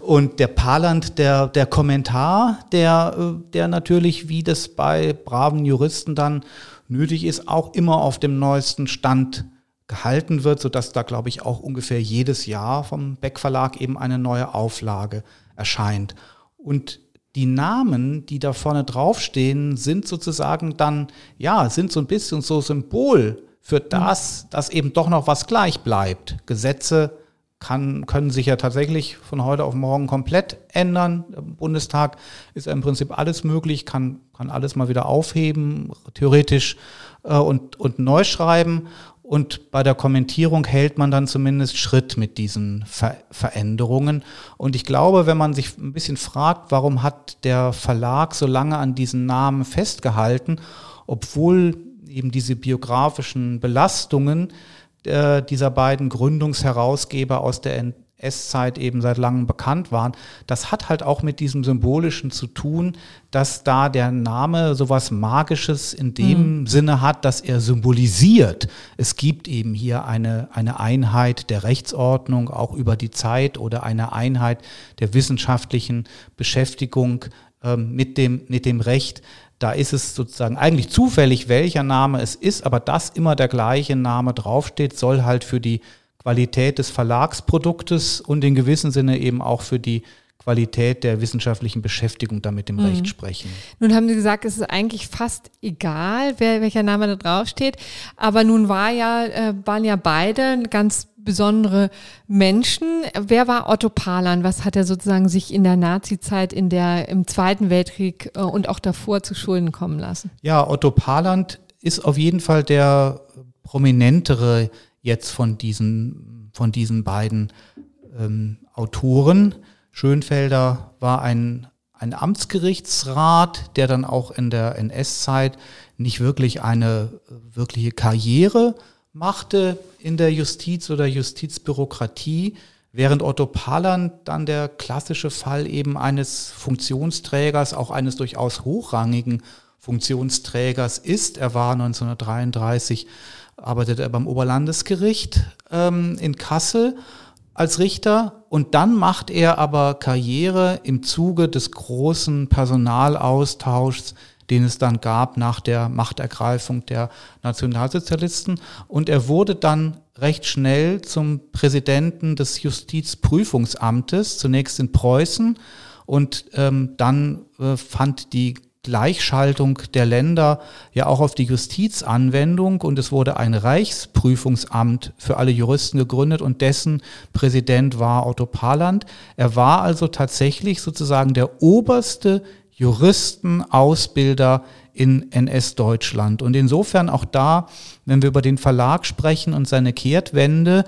Und der Paland, der, der Kommentar, der, äh, der natürlich, wie das bei braven Juristen dann nötig ist, auch immer auf dem neuesten Stand gehalten wird, sodass da, glaube ich, auch ungefähr jedes Jahr vom Beck Verlag eben eine neue Auflage erscheint. Und die Namen, die da vorne draufstehen, sind sozusagen dann, ja, sind so ein bisschen so Symbol für das, dass eben doch noch was gleich bleibt. Gesetze kann, können sich ja tatsächlich von heute auf morgen komplett ändern. Im Bundestag ist im Prinzip alles möglich, kann, kann alles mal wieder aufheben, theoretisch äh, und, und neu schreiben. Und bei der Kommentierung hält man dann zumindest Schritt mit diesen Ver Veränderungen. Und ich glaube, wenn man sich ein bisschen fragt, warum hat der Verlag so lange an diesen Namen festgehalten, obwohl eben diese biografischen Belastungen äh, dieser beiden Gründungsherausgeber aus der NS-Zeit eben seit langem bekannt waren. Das hat halt auch mit diesem Symbolischen zu tun, dass da der Name sowas Magisches in dem mhm. Sinne hat, dass er symbolisiert. Es gibt eben hier eine, eine Einheit der Rechtsordnung auch über die Zeit oder eine Einheit der wissenschaftlichen Beschäftigung ähm, mit, dem, mit dem Recht. Da ist es sozusagen eigentlich zufällig, welcher Name es ist, aber dass immer der gleiche Name draufsteht, soll halt für die Qualität des Verlagsproduktes und in gewissem Sinne eben auch für die Qualität der wissenschaftlichen Beschäftigung damit im mhm. Recht sprechen. Nun haben Sie gesagt, es ist eigentlich fast egal, wer, welcher Name da draufsteht. Aber nun war ja, äh, waren ja beide ganz besondere Menschen. Wer war Otto Palan? Was hat er sozusagen sich in der Nazizeit, in der, im Zweiten Weltkrieg äh, und auch davor zu Schulden kommen lassen? Ja, Otto Paland ist auf jeden Fall der prominentere jetzt von diesen, von diesen beiden ähm, Autoren. Schönfelder war ein, ein Amtsgerichtsrat, der dann auch in der NS-Zeit nicht wirklich eine wirkliche Karriere machte in der Justiz oder Justizbürokratie, während Otto Palan dann der klassische Fall eben eines Funktionsträgers, auch eines durchaus hochrangigen Funktionsträgers ist. Er war 1933, arbeitete er beim Oberlandesgericht ähm, in Kassel als Richter und dann macht er aber Karriere im Zuge des großen Personalaustauschs den es dann gab nach der Machtergreifung der Nationalsozialisten. Und er wurde dann recht schnell zum Präsidenten des Justizprüfungsamtes, zunächst in Preußen. Und ähm, dann äh, fand die Gleichschaltung der Länder ja auch auf die Justizanwendung und es wurde ein Reichsprüfungsamt für alle Juristen gegründet und dessen Präsident war Otto Paland. Er war also tatsächlich sozusagen der oberste Juristenausbilder in NS-Deutschland. Und insofern auch da, wenn wir über den Verlag sprechen und seine Kehrtwende,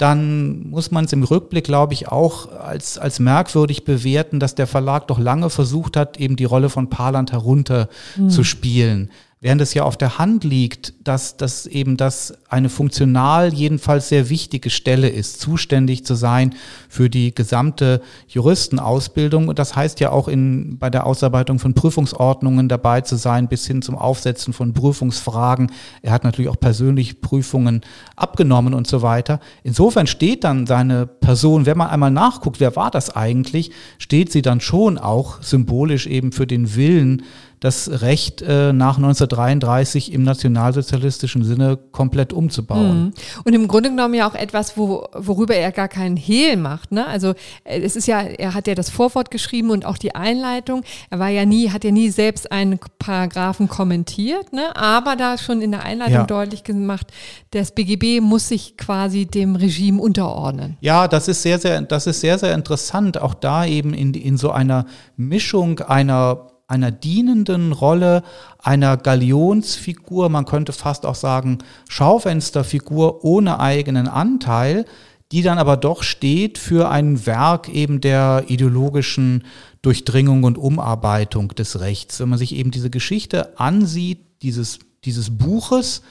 dann muss man es im Rückblick, glaube ich, auch als, als merkwürdig bewerten, dass der Verlag doch lange versucht hat, eben die Rolle von Parland herunterzuspielen. Mhm. Während es ja auf der Hand liegt, dass, dass eben das eine funktional jedenfalls sehr wichtige Stelle ist, zuständig zu sein für die gesamte Juristenausbildung. Und das heißt ja auch in, bei der Ausarbeitung von Prüfungsordnungen dabei zu sein, bis hin zum Aufsetzen von Prüfungsfragen. Er hat natürlich auch persönlich Prüfungen abgenommen und so weiter. Insofern steht dann seine Person, wenn man einmal nachguckt, wer war das eigentlich, steht sie dann schon auch symbolisch eben für den Willen, das Recht äh, nach 1933 im nationalsozialistischen Sinne komplett umzubauen. Mhm. Und im Grunde genommen ja auch etwas, wo, worüber er gar keinen Hehl macht. Ne? Also äh, es ist ja, er hat ja das Vorwort geschrieben und auch die Einleitung. Er war ja nie, hat ja nie selbst einen Paragraphen kommentiert, ne? aber da schon in der Einleitung ja. deutlich gemacht, das BGB muss sich quasi dem Regime unterordnen. Ja, das ist sehr, sehr, das ist sehr, sehr interessant. Auch da eben in, in so einer Mischung einer einer dienenden Rolle, einer Galionsfigur, man könnte fast auch sagen Schaufensterfigur ohne eigenen Anteil, die dann aber doch steht für ein Werk eben der ideologischen Durchdringung und Umarbeitung des Rechts. Wenn man sich eben diese Geschichte ansieht, dieses, dieses Buches,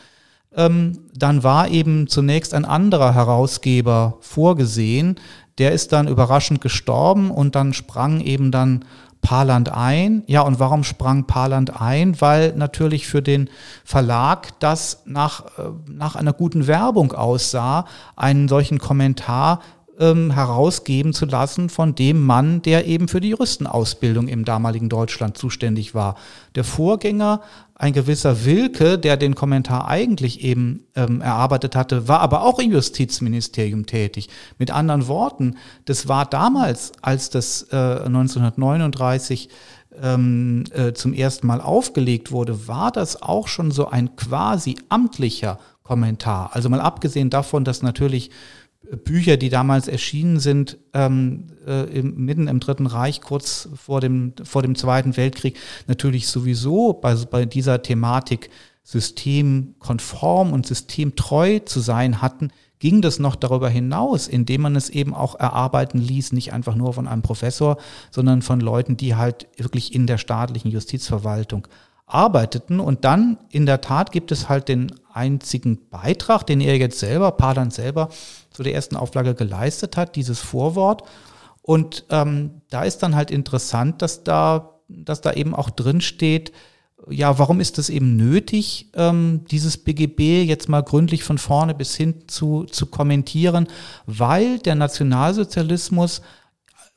ähm, dann war eben zunächst ein anderer Herausgeber vorgesehen. Der ist dann überraschend gestorben und dann sprang eben dann Parland ein. Ja, und warum sprang Parland ein? Weil natürlich für den Verlag das nach, äh, nach einer guten Werbung aussah, einen solchen Kommentar ähm, herausgeben zu lassen von dem Mann, der eben für die Juristenausbildung im damaligen Deutschland zuständig war. Der Vorgänger, ein gewisser Wilke, der den Kommentar eigentlich eben ähm, erarbeitet hatte, war aber auch im Justizministerium tätig. Mit anderen Worten, das war damals, als das äh, 1939 ähm, äh, zum ersten Mal aufgelegt wurde, war das auch schon so ein quasi amtlicher Kommentar. Also mal abgesehen davon, dass natürlich Bücher, die damals erschienen sind, ähm, äh, im, mitten im Dritten Reich, kurz vor dem, vor dem Zweiten Weltkrieg, natürlich sowieso bei, bei dieser Thematik systemkonform und systemtreu zu sein hatten, ging das noch darüber hinaus, indem man es eben auch erarbeiten ließ, nicht einfach nur von einem Professor, sondern von Leuten, die halt wirklich in der staatlichen Justizverwaltung arbeiteten. Und dann in der Tat gibt es halt den einzigen Beitrag, den er jetzt selber, Padan selber, zu der ersten Auflage geleistet hat, dieses Vorwort. Und ähm, da ist dann halt interessant, dass da, dass da eben auch drin steht, ja, warum ist es eben nötig, ähm, dieses BGB jetzt mal gründlich von vorne bis hin zu, zu kommentieren? Weil der Nationalsozialismus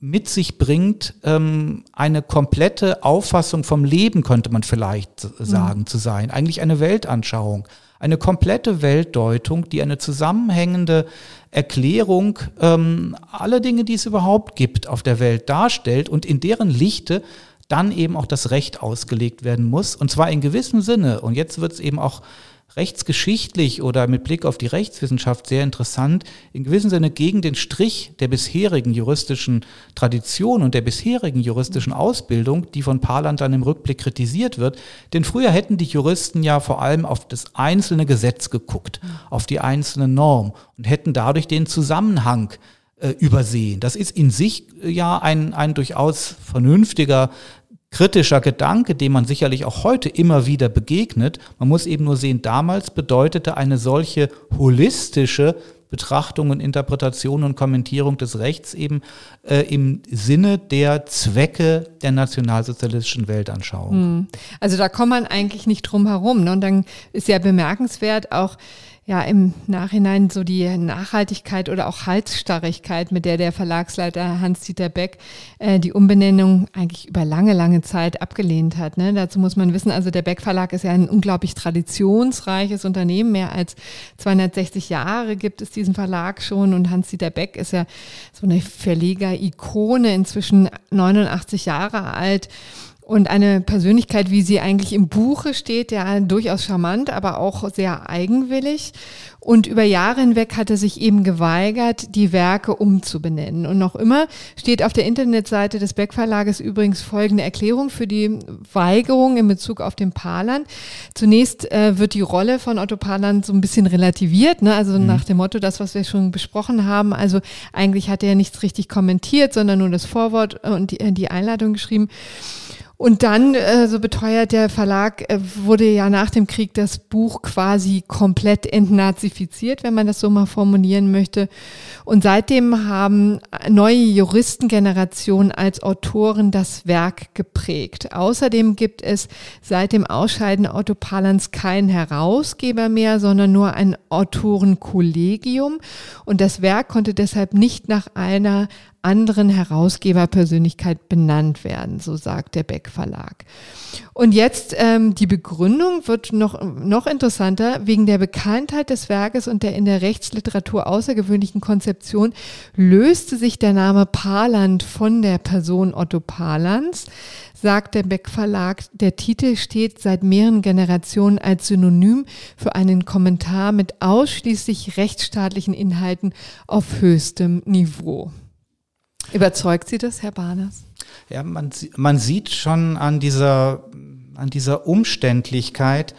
mit sich bringt, ähm, eine komplette Auffassung vom Leben, könnte man vielleicht sagen, mhm. zu sein. Eigentlich eine Weltanschauung, eine komplette Weltdeutung, die eine zusammenhängende Erklärung ähm, aller Dinge, die es überhaupt gibt auf der Welt darstellt und in deren Lichte dann eben auch das Recht ausgelegt werden muss. Und zwar in gewissem Sinne. Und jetzt wird es eben auch rechtsgeschichtlich oder mit Blick auf die Rechtswissenschaft sehr interessant, in gewissem Sinne gegen den Strich der bisherigen juristischen Tradition und der bisherigen juristischen Ausbildung, die von Parland dann im Rückblick kritisiert wird. Denn früher hätten die Juristen ja vor allem auf das einzelne Gesetz geguckt, auf die einzelne Norm und hätten dadurch den Zusammenhang äh, übersehen. Das ist in sich äh, ja ein, ein durchaus vernünftiger kritischer Gedanke, dem man sicherlich auch heute immer wieder begegnet. Man muss eben nur sehen, damals bedeutete eine solche holistische Betrachtung und Interpretation und Kommentierung des Rechts eben äh, im Sinne der Zwecke der nationalsozialistischen Weltanschauung. Hm. Also da kommt man eigentlich nicht drum herum. Ne? Und dann ist ja bemerkenswert auch, ja im Nachhinein so die Nachhaltigkeit oder auch Halsstarrigkeit, mit der der Verlagsleiter Hans-Dieter Beck äh, die Umbenennung eigentlich über lange, lange Zeit abgelehnt hat. Ne? Dazu muss man wissen, also der Beck Verlag ist ja ein unglaublich traditionsreiches Unternehmen. Mehr als 260 Jahre gibt es diesen Verlag schon und Hans-Dieter Beck ist ja so eine Verleger-Ikone, inzwischen 89 Jahre alt. Und eine Persönlichkeit, wie sie eigentlich im Buche steht, ja durchaus charmant, aber auch sehr eigenwillig. Und über Jahre hinweg hat er sich eben geweigert, die Werke umzubenennen. Und noch immer steht auf der Internetseite des Beck Verlages übrigens folgende Erklärung für die Weigerung in Bezug auf den Palan. Zunächst äh, wird die Rolle von Otto Palan so ein bisschen relativiert, ne? also mhm. nach dem Motto, das, was wir schon besprochen haben. Also eigentlich hat er nichts richtig kommentiert, sondern nur das Vorwort und die, äh, die Einladung geschrieben. Und dann, äh, so beteuert der Verlag, äh, wurde ja nach dem Krieg das Buch quasi komplett entnazifiziert, wenn man das so mal formulieren möchte. Und seitdem haben neue Juristengenerationen als Autoren das Werk geprägt. Außerdem gibt es seit dem Ausscheiden Otto Palans keinen Herausgeber mehr, sondern nur ein Autorenkollegium. Und das Werk konnte deshalb nicht nach einer anderen Herausgeberpersönlichkeit benannt werden, so sagt der Beck Verlag. Und jetzt ähm, die Begründung wird noch, noch interessanter. Wegen der Bekanntheit des Werkes und der in der Rechtsliteratur außergewöhnlichen Konzeption löste sich der Name Parland von der Person Otto Parlands, sagt der Beck Verlag. Der Titel steht seit mehreren Generationen als Synonym für einen Kommentar mit ausschließlich rechtsstaatlichen Inhalten auf höchstem Niveau. Überzeugt Sie das, Herr Barnes? Ja, man, man sieht schon an dieser, an dieser Umständlichkeit,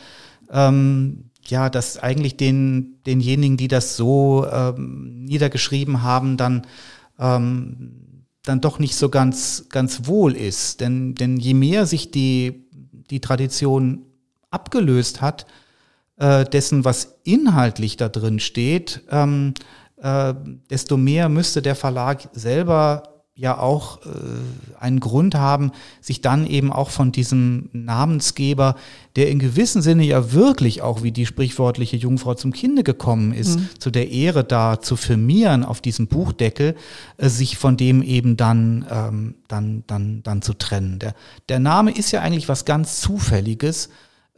ähm, ja, dass eigentlich den, denjenigen, die das so ähm, niedergeschrieben haben, dann, ähm, dann doch nicht so ganz, ganz wohl ist. Denn, denn je mehr sich die, die Tradition abgelöst hat, äh, dessen, was inhaltlich da drin steht, ähm, äh, desto mehr müsste der Verlag selber ja auch äh, einen Grund haben, sich dann eben auch von diesem Namensgeber, der in gewissem Sinne ja wirklich auch wie die sprichwörtliche Jungfrau zum Kinde gekommen ist, mhm. zu der Ehre da zu firmieren auf diesem Buchdeckel, äh, sich von dem eben dann, ähm, dann, dann, dann zu trennen. Der, der Name ist ja eigentlich was ganz Zufälliges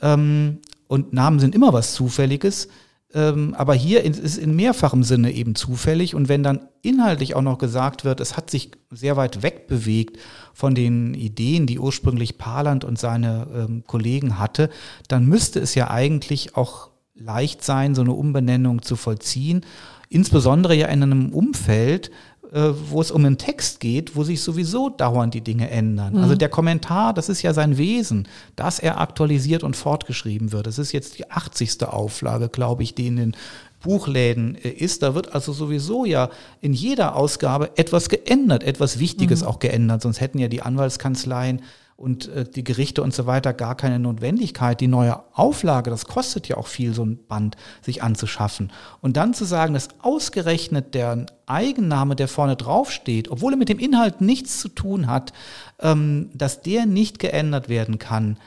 ähm, und Namen sind immer was Zufälliges. Ähm, aber hier ist es in mehrfachem Sinne eben zufällig. Und wenn dann inhaltlich auch noch gesagt wird, es hat sich sehr weit wegbewegt von den Ideen, die ursprünglich Parland und seine ähm, Kollegen hatte, dann müsste es ja eigentlich auch leicht sein, so eine Umbenennung zu vollziehen. Insbesondere ja in einem Umfeld, äh, wo es um einen Text geht, wo sich sowieso dauernd die Dinge ändern. Mhm. Also der Kommentar, das ist ja sein Wesen, dass er aktualisiert und fortgeschrieben wird. Das ist jetzt die 80. Auflage, glaube ich, die in den Buchläden äh, ist. Da wird also sowieso ja in jeder Ausgabe etwas geändert, etwas Wichtiges mhm. auch geändert. Sonst hätten ja die Anwaltskanzleien und äh, die Gerichte und so weiter gar keine Notwendigkeit. Die neue Auflage, das kostet ja auch viel, so ein Band sich anzuschaffen. Und dann zu sagen, dass ausgerechnet der Eigenname, der vorne drauf steht, obwohl er mit dem Inhalt nichts zu tun hat, ähm, dass der nicht geändert werden kann,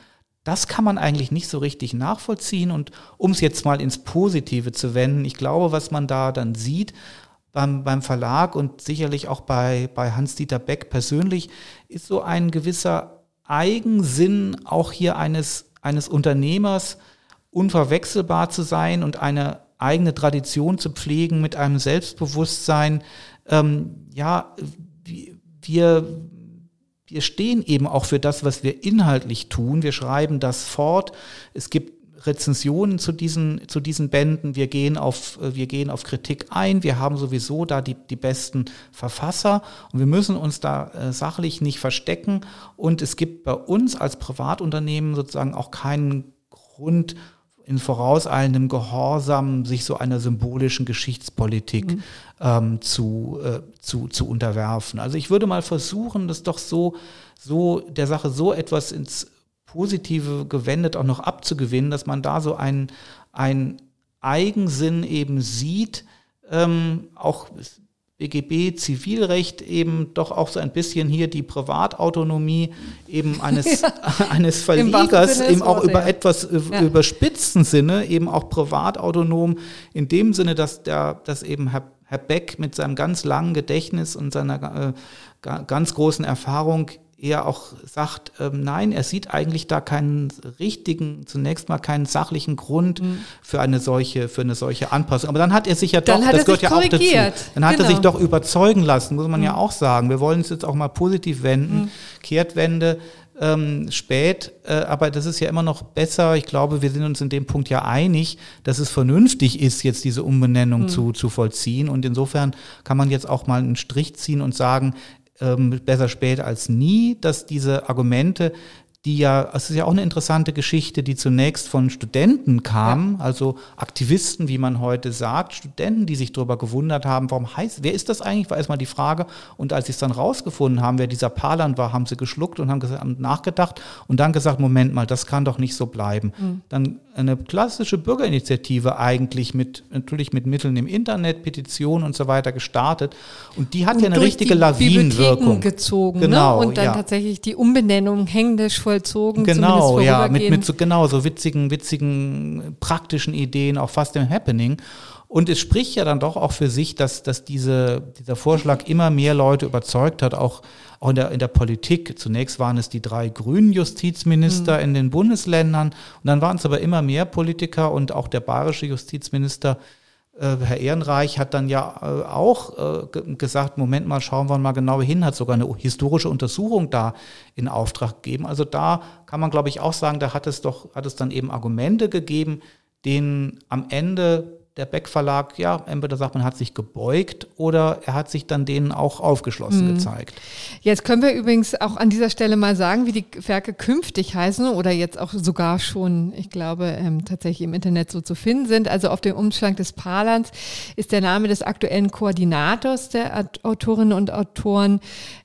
das kann man eigentlich nicht so richtig nachvollziehen. Und um es jetzt mal ins Positive zu wenden, ich glaube, was man da dann sieht, beim, beim Verlag und sicherlich auch bei, bei Hans-Dieter Beck persönlich, ist so ein gewisser Eigensinn auch hier eines, eines Unternehmers unverwechselbar zu sein und eine eigene Tradition zu pflegen mit einem Selbstbewusstsein. Ähm, ja, wir, wir stehen eben auch für das, was wir inhaltlich tun. Wir schreiben das fort. Es gibt Rezensionen zu diesen, zu diesen Bänden. Wir gehen, auf, wir gehen auf Kritik ein. Wir haben sowieso da die, die besten Verfasser und wir müssen uns da äh, sachlich nicht verstecken. Und es gibt bei uns als Privatunternehmen sozusagen auch keinen Grund, in vorauseilendem Gehorsam sich so einer symbolischen Geschichtspolitik mhm. ähm, zu, äh, zu, zu unterwerfen. Also ich würde mal versuchen, das doch so, so der Sache so etwas ins Positive gewendet auch noch abzugewinnen, dass man da so einen, einen Eigensinn eben sieht, ähm, auch BGB Zivilrecht eben doch auch so ein bisschen hier die Privatautonomie eben eines, ja. eines Verlegers eben auch über etwas äh, ja. überspitzten Sinne eben auch privatautonom in dem Sinne, dass der, dass eben Herr, Herr Beck mit seinem ganz langen Gedächtnis und seiner äh, ganz großen Erfahrung er auch sagt, ähm, nein, er sieht eigentlich da keinen richtigen, zunächst mal keinen sachlichen Grund mhm. für eine solche, für eine solche Anpassung. Aber dann hat er sich ja doch, das gehört ja auch dazu, dann hat genau. er sich genau. doch überzeugen lassen, muss man mhm. ja auch sagen. Wir wollen es jetzt auch mal positiv wenden, mhm. Kehrtwende. Ähm, spät, äh, aber das ist ja immer noch besser. Ich glaube, wir sind uns in dem Punkt ja einig, dass es vernünftig ist, jetzt diese Umbenennung mhm. zu, zu vollziehen. Und insofern kann man jetzt auch mal einen Strich ziehen und sagen, ähm, besser spät als nie, dass diese Argumente die ja, es ist ja auch eine interessante Geschichte, die zunächst von Studenten kam, ja. also Aktivisten, wie man heute sagt, Studenten, die sich darüber gewundert haben, warum heißt, wer ist das eigentlich, war erstmal die Frage. Und als sie es dann rausgefunden haben, wer dieser Palan war, haben sie geschluckt und haben, gesagt, nachgedacht und dann gesagt, Moment mal, das kann doch nicht so bleiben. Mhm. Dann eine klassische Bürgerinitiative eigentlich mit, natürlich mit Mitteln im Internet, Petitionen und so weiter gestartet. Und die hat und ja eine richtige Lawinenwirkung. gezogen, ne? genau, ne? Und dann ja. tatsächlich die Umbenennung händisch vollzogen. Genau, ja, mit, mit so, genau, so witzigen, witzigen, praktischen Ideen, auch fast im Happening. Und es spricht ja dann doch auch für sich, dass, dass diese, dieser Vorschlag immer mehr Leute überzeugt hat, auch, auch in, der, in der Politik. Zunächst waren es die drei grünen Justizminister mhm. in den Bundesländern und dann waren es aber immer mehr Politiker und auch der bayerische Justizminister äh, Herr Ehrenreich hat dann ja äh, auch äh, gesagt, Moment mal, schauen wir mal genau hin, hat sogar eine historische Untersuchung da in Auftrag gegeben. Also da kann man, glaube ich, auch sagen, da hat es doch, hat es dann eben Argumente gegeben, denen am Ende der Beck Verlag, ja, entweder sagt man, hat sich gebeugt oder er hat sich dann denen auch aufgeschlossen mhm. gezeigt. Jetzt können wir übrigens auch an dieser Stelle mal sagen, wie die Werke künftig heißen oder jetzt auch sogar schon, ich glaube, ähm, tatsächlich im Internet so zu finden sind. Also auf dem Umschlag des Palans ist der Name des aktuellen Koordinators der Autorinnen und Autoren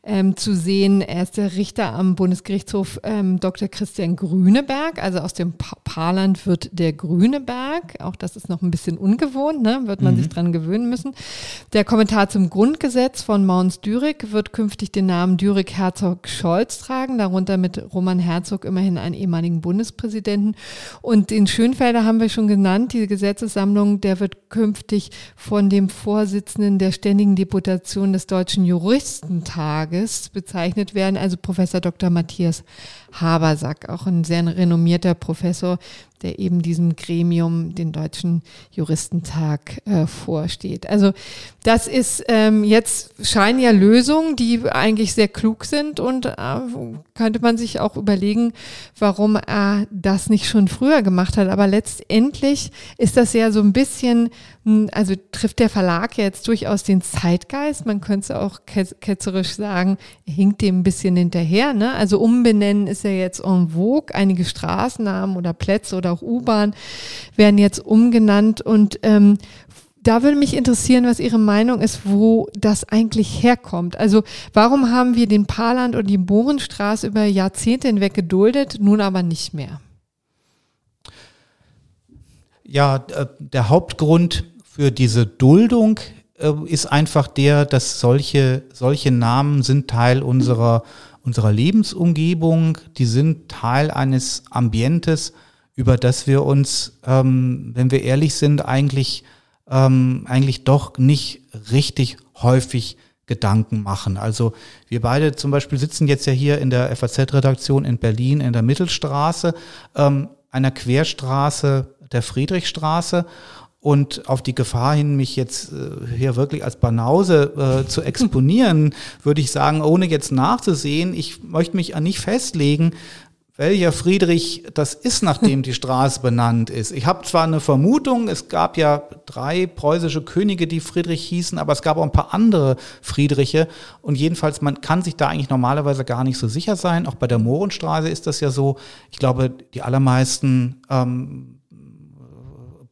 ähm, zu sehen. Er ist der Richter am Bundesgerichtshof ähm, Dr. Christian Grüneberg. Also aus dem pa Paarland wird der Grüneberg. Auch das ist noch ein bisschen ungewohnt, ne? wird man mhm. sich dran gewöhnen müssen. Der Kommentar zum Grundgesetz von Mauns Dürig wird künftig den Namen Dürig-Herzog-Scholz tragen, darunter mit Roman Herzog immerhin einen ehemaligen Bundespräsidenten. Und den Schönfelder haben wir schon genannt, die Gesetzessammlung, der wird künftig von dem Vorsitzenden der Ständigen Deputation des Deutschen Juristentages Tages bezeichnet werden, also Professor Dr. Matthias Habersack, auch ein sehr renommierter Professor, der eben diesem Gremium, den Deutschen Juristentag, äh, vorsteht. Also das ist ähm, jetzt scheinen ja Lösungen, die eigentlich sehr klug sind und äh, könnte man sich auch überlegen, warum er das nicht schon früher gemacht hat. Aber letztendlich ist das ja so ein bisschen, hm, also trifft der Verlag jetzt durchaus den Zeitgeist. Man könnte auch ketzerisch sagen, hinkt dem ein bisschen hinterher. Ne? Also umbenennen ist ja jetzt en vogue. Einige Straßennamen oder Plätze oder auch U-Bahn werden jetzt umgenannt und ähm, da würde mich interessieren, was Ihre Meinung ist, wo das eigentlich herkommt. Also warum haben wir den Paarland und die Bohrenstraße über Jahrzehnte hinweg geduldet, nun aber nicht mehr? Ja, äh, der Hauptgrund für diese Duldung äh, ist einfach der, dass solche, solche Namen sind Teil unserer, unserer Lebensumgebung, die sind Teil eines Ambientes, über das wir uns, ähm, wenn wir ehrlich sind, eigentlich, ähm, eigentlich doch nicht richtig häufig Gedanken machen. Also wir beide zum Beispiel sitzen jetzt ja hier in der FAZ-Redaktion in Berlin in der Mittelstraße, ähm, einer Querstraße der Friedrichstraße und auf die Gefahr hin, mich jetzt äh, hier wirklich als Banause äh, zu exponieren, würde ich sagen, ohne jetzt nachzusehen, ich möchte mich nicht festlegen, welcher Friedrich das ist, nachdem die Straße benannt ist. Ich habe zwar eine Vermutung, es gab ja drei preußische Könige, die Friedrich hießen, aber es gab auch ein paar andere Friedriche. Und jedenfalls, man kann sich da eigentlich normalerweise gar nicht so sicher sein. Auch bei der Mohrenstraße ist das ja so. Ich glaube, die allermeisten ähm,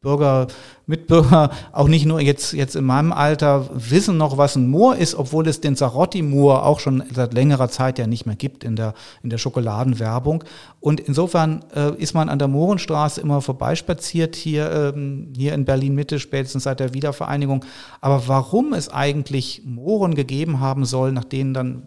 Bürger, Mitbürger, auch nicht nur jetzt, jetzt in meinem Alter, wissen noch, was ein Moor ist, obwohl es den Sarotti-Moor auch schon seit längerer Zeit ja nicht mehr gibt in der, in der Schokoladenwerbung. Und insofern äh, ist man an der Mohrenstraße immer vorbeispaziert, hier, ähm, hier in Berlin-Mitte, spätestens seit der Wiedervereinigung. Aber warum es eigentlich Mohren gegeben haben soll, nach denen dann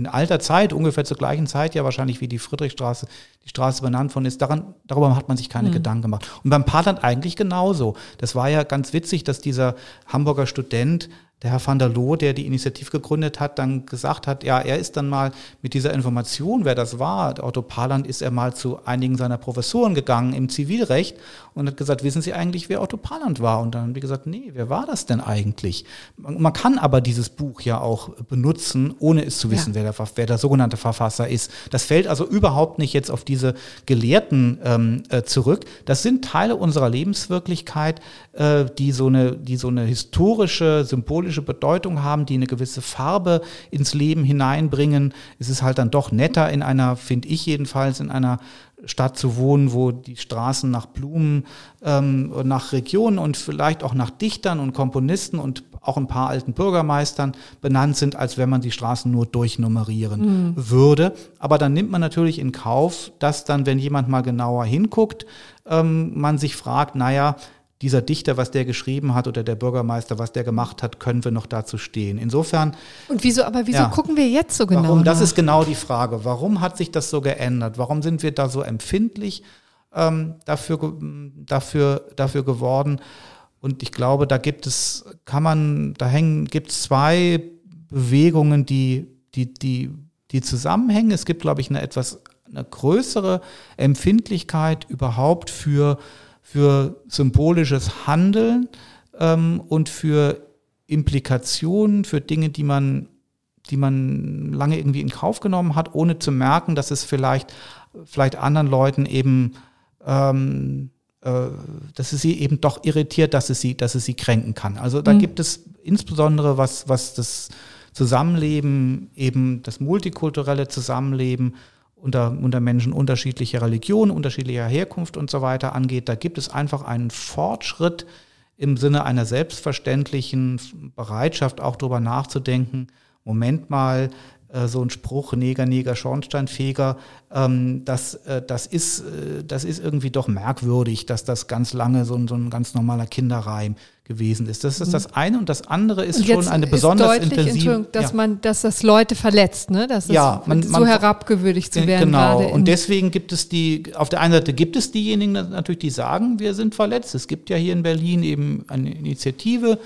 in alter Zeit, ungefähr zur gleichen Zeit ja wahrscheinlich wie die Friedrichstraße, die Straße benannt worden ist, daran, darüber hat man sich keine mhm. Gedanken gemacht. Und beim Paarland eigentlich genauso. Das war ja ganz witzig, dass dieser Hamburger Student der Herr van der Loo, der die Initiative gegründet hat, dann gesagt hat, ja, er ist dann mal mit dieser Information, wer das war, Otto Parland, ist er mal zu einigen seiner Professoren gegangen im Zivilrecht und hat gesagt, wissen Sie eigentlich, wer Otto Parland war? Und dann haben die gesagt, nee, wer war das denn eigentlich? Man kann aber dieses Buch ja auch benutzen, ohne es zu wissen, ja. wer, der, wer der sogenannte Verfasser ist. Das fällt also überhaupt nicht jetzt auf diese Gelehrten ähm, äh, zurück. Das sind Teile unserer Lebenswirklichkeit, äh, die, so eine, die so eine historische, symbolische Bedeutung haben, die eine gewisse Farbe ins Leben hineinbringen. Es ist halt dann doch netter in einer, finde ich jedenfalls, in einer Stadt zu wohnen, wo die Straßen nach Blumen, ähm, nach Regionen und vielleicht auch nach Dichtern und Komponisten und auch ein paar alten Bürgermeistern benannt sind, als wenn man die Straßen nur durchnummerieren mhm. würde. Aber dann nimmt man natürlich in Kauf, dass dann, wenn jemand mal genauer hinguckt, ähm, man sich fragt, naja, dieser Dichter, was der geschrieben hat oder der Bürgermeister, was der gemacht hat, können wir noch dazu stehen. Insofern. Und wieso, aber wieso ja, gucken wir jetzt so genau? Warum, das ist genau die Frage. Warum hat sich das so geändert? Warum sind wir da so empfindlich ähm, dafür, dafür, dafür geworden? Und ich glaube, da gibt es, kann man, da hängen, gibt es zwei Bewegungen, die, die, die, die zusammenhängen. Es gibt, glaube ich, eine etwas eine größere Empfindlichkeit überhaupt für für symbolisches Handeln ähm, und für Implikationen, für Dinge, die man, die man lange irgendwie in Kauf genommen hat, ohne zu merken, dass es vielleicht, vielleicht anderen Leuten eben, ähm, äh, dass es sie eben doch irritiert, dass es sie, dass es sie kränken kann. Also da mhm. gibt es insbesondere was, was das Zusammenleben, eben das multikulturelle Zusammenleben unter, unter Menschen unterschiedlicher Religion, unterschiedlicher Herkunft und so weiter angeht. Da gibt es einfach einen Fortschritt im Sinne einer selbstverständlichen Bereitschaft, auch darüber nachzudenken, Moment mal, äh, so ein Spruch, Neger, Neger, Schornsteinfeger, ähm, das, äh, das, ist, äh, das ist irgendwie doch merkwürdig, dass das ganz lange so ein, so ein ganz normaler Kinderreim gewesen ist. Das ist mhm. das eine und das andere ist schon eine besonders intensive. Dass ja. man, dass das Leute verletzt, ne? Dass ja, man, so man, herabgewürdigt zu werden. Genau. Und deswegen gibt es die, auf der einen Seite gibt es diejenigen natürlich, die sagen, wir sind verletzt. Es gibt ja hier in Berlin eben eine Initiative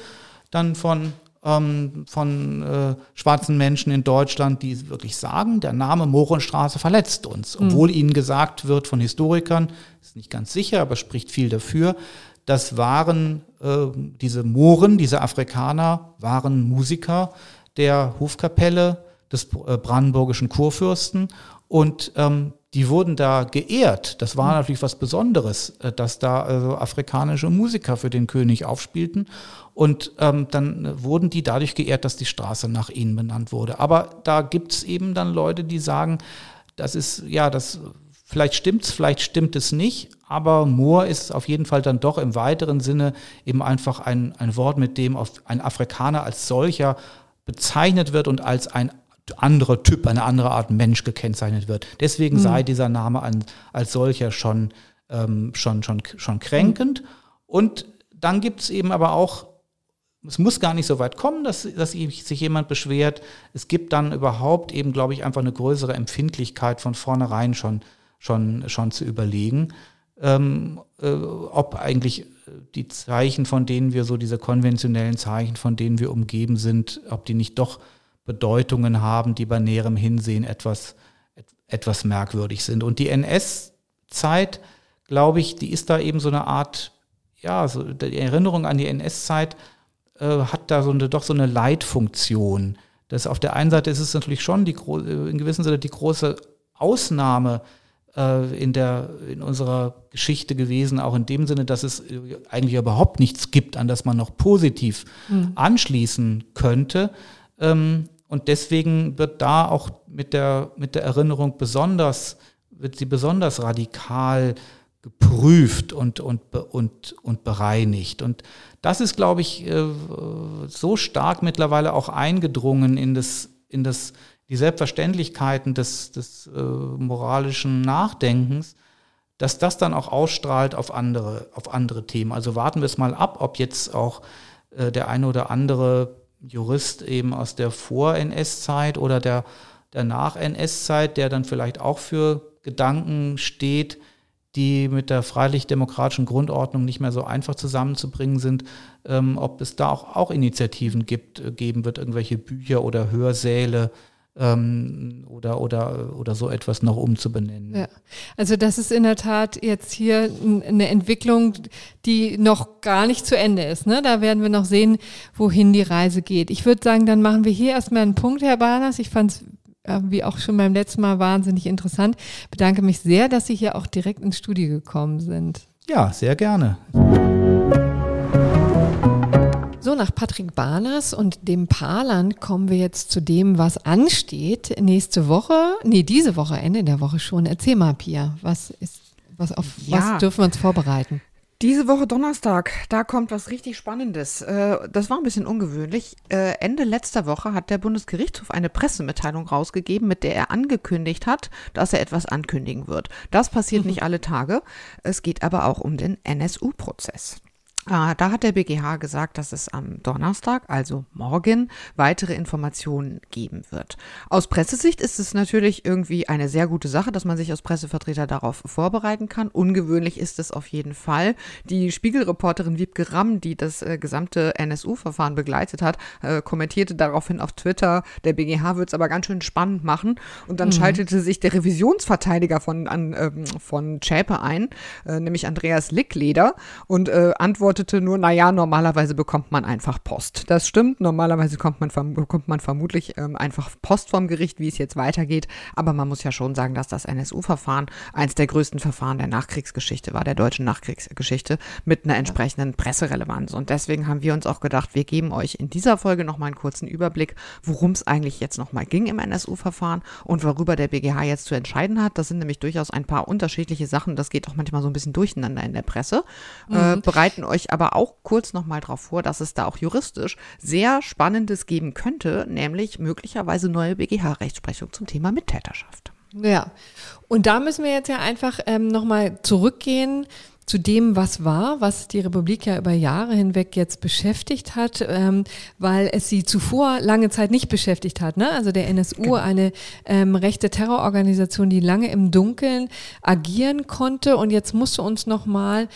dann von ähm, von äh, schwarzen Menschen in Deutschland, die wirklich sagen, der Name Mohrenstraße verletzt uns, mhm. obwohl mhm. ihnen gesagt wird von Historikern, ist nicht ganz sicher, aber spricht viel dafür, das waren äh, diese Mohren, diese Afrikaner, waren Musiker der Hofkapelle des äh, brandenburgischen Kurfürsten und ähm, die wurden da geehrt. Das war mhm. natürlich was Besonderes, äh, dass da also afrikanische Musiker für den König aufspielten. Und ähm, dann wurden die dadurch geehrt, dass die Straße nach ihnen benannt wurde. Aber da gibt es eben dann Leute, die sagen, das ist, ja, das vielleicht stimmt's, vielleicht stimmt es nicht, aber Moor ist auf jeden Fall dann doch im weiteren Sinne eben einfach ein, ein Wort, mit dem ein Afrikaner als solcher bezeichnet wird und als ein anderer Typ, eine andere Art Mensch gekennzeichnet wird. Deswegen mhm. sei dieser Name an, als solcher schon, ähm, schon, schon, schon kränkend. Und dann gibt es eben aber auch es muss gar nicht so weit kommen, dass, dass sich jemand beschwert. Es gibt dann überhaupt eben, glaube ich, einfach eine größere Empfindlichkeit von vornherein schon, schon, schon zu überlegen, ähm, äh, ob eigentlich die Zeichen, von denen wir so diese konventionellen Zeichen, von denen wir umgeben sind, ob die nicht doch Bedeutungen haben, die bei näherem Hinsehen etwas, etwas merkwürdig sind. Und die NS-Zeit, glaube ich, die ist da eben so eine Art, ja, so die Erinnerung an die NS-Zeit, äh, hat da so eine, doch so eine Leitfunktion. Das auf der einen Seite ist es natürlich schon die, äh, in gewissem Sinne die große Ausnahme äh, in, der, in unserer Geschichte gewesen, auch in dem Sinne, dass es äh, eigentlich überhaupt nichts gibt, an das man noch positiv mhm. anschließen könnte. Ähm, und deswegen wird da auch mit der, mit der Erinnerung besonders, wird sie besonders radikal geprüft und, und, und, und bereinigt. Und das ist, glaube ich, äh, so stark mittlerweile auch eingedrungen in das, in das, die Selbstverständlichkeiten des, des äh, moralischen Nachdenkens, dass das dann auch ausstrahlt auf andere, auf andere Themen. Also warten wir es mal ab, ob jetzt auch äh, der eine oder andere Jurist eben aus der Vor-NS-Zeit oder der, der Nach-NS-Zeit, der dann vielleicht auch für Gedanken steht, die mit der freilich-demokratischen Grundordnung nicht mehr so einfach zusammenzubringen sind, ähm, ob es da auch, auch Initiativen gibt, äh, geben wird, irgendwelche Bücher oder Hörsäle ähm, oder, oder, oder so etwas noch umzubenennen. Ja, also das ist in der Tat jetzt hier eine Entwicklung, die noch gar nicht zu Ende ist. Ne? Da werden wir noch sehen, wohin die Reise geht. Ich würde sagen, dann machen wir hier erstmal einen Punkt, Herr Barnas. Ich fand es wie auch schon beim letzten Mal wahnsinnig interessant. Bedanke mich sehr, dass Sie hier auch direkt ins Studio gekommen sind. Ja, sehr gerne. So, nach Patrick Barners und dem Paarland kommen wir jetzt zu dem, was ansteht. Nächste Woche, nee, diese Woche, Ende der Woche schon. Erzähl mal, Pia, was ist, was auf ja. was dürfen wir uns vorbereiten? Diese Woche Donnerstag, da kommt was richtig Spannendes. Äh, das war ein bisschen ungewöhnlich. Äh, Ende letzter Woche hat der Bundesgerichtshof eine Pressemitteilung rausgegeben, mit der er angekündigt hat, dass er etwas ankündigen wird. Das passiert nicht alle Tage. Es geht aber auch um den NSU-Prozess. Ah, da hat der BGH gesagt, dass es am Donnerstag, also morgen, weitere Informationen geben wird. Aus Pressesicht ist es natürlich irgendwie eine sehr gute Sache, dass man sich als Pressevertreter darauf vorbereiten kann. Ungewöhnlich ist es auf jeden Fall. Die Spiegelreporterin Wiebke Ramm, die das äh, gesamte NSU-Verfahren begleitet hat, äh, kommentierte daraufhin auf Twitter, der BGH wird es aber ganz schön spannend machen. Und dann mhm. schaltete sich der Revisionsverteidiger von, an, äh, von Schäpe ein, äh, nämlich Andreas Lickleder, und antwortete antwortete nur, naja, normalerweise bekommt man einfach Post. Das stimmt, normalerweise kommt man, bekommt man vermutlich ähm, einfach Post vom Gericht, wie es jetzt weitergeht. Aber man muss ja schon sagen, dass das NSU-Verfahren eins der größten Verfahren der Nachkriegsgeschichte war, der deutschen Nachkriegsgeschichte, mit einer entsprechenden Presserelevanz. Und deswegen haben wir uns auch gedacht, wir geben euch in dieser Folge nochmal einen kurzen Überblick, worum es eigentlich jetzt nochmal ging im NSU-Verfahren und worüber der BGH jetzt zu entscheiden hat. Das sind nämlich durchaus ein paar unterschiedliche Sachen. Das geht auch manchmal so ein bisschen durcheinander in der Presse. Äh, mhm. Äh, bereiten euch euch aber auch kurz nochmal darauf vor, dass es da auch juristisch sehr Spannendes geben könnte, nämlich möglicherweise neue BGH-Rechtsprechung zum Thema Mittäterschaft. Ja, und da müssen wir jetzt ja einfach ähm, nochmal zurückgehen zu dem, was war, was die Republik ja über Jahre hinweg jetzt beschäftigt hat, ähm, weil es sie zuvor lange Zeit nicht beschäftigt hat. Ne? Also der NSU, genau. eine ähm, rechte Terrororganisation, die lange im Dunkeln agieren konnte und jetzt musste uns nochmal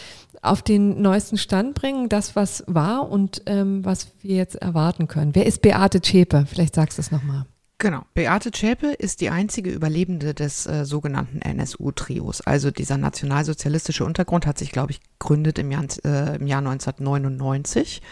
auf den neuesten Stand bringen, das, was war und ähm, was wir jetzt erwarten können. Wer ist Beate Zschäpe? Vielleicht sagst du es nochmal. Genau. Beate Zschäpe ist die einzige Überlebende des äh, sogenannten NSU-Trios. Also dieser nationalsozialistische Untergrund hat sich, glaube ich, gegründet im Jahr, äh, im Jahr 1999 ähm,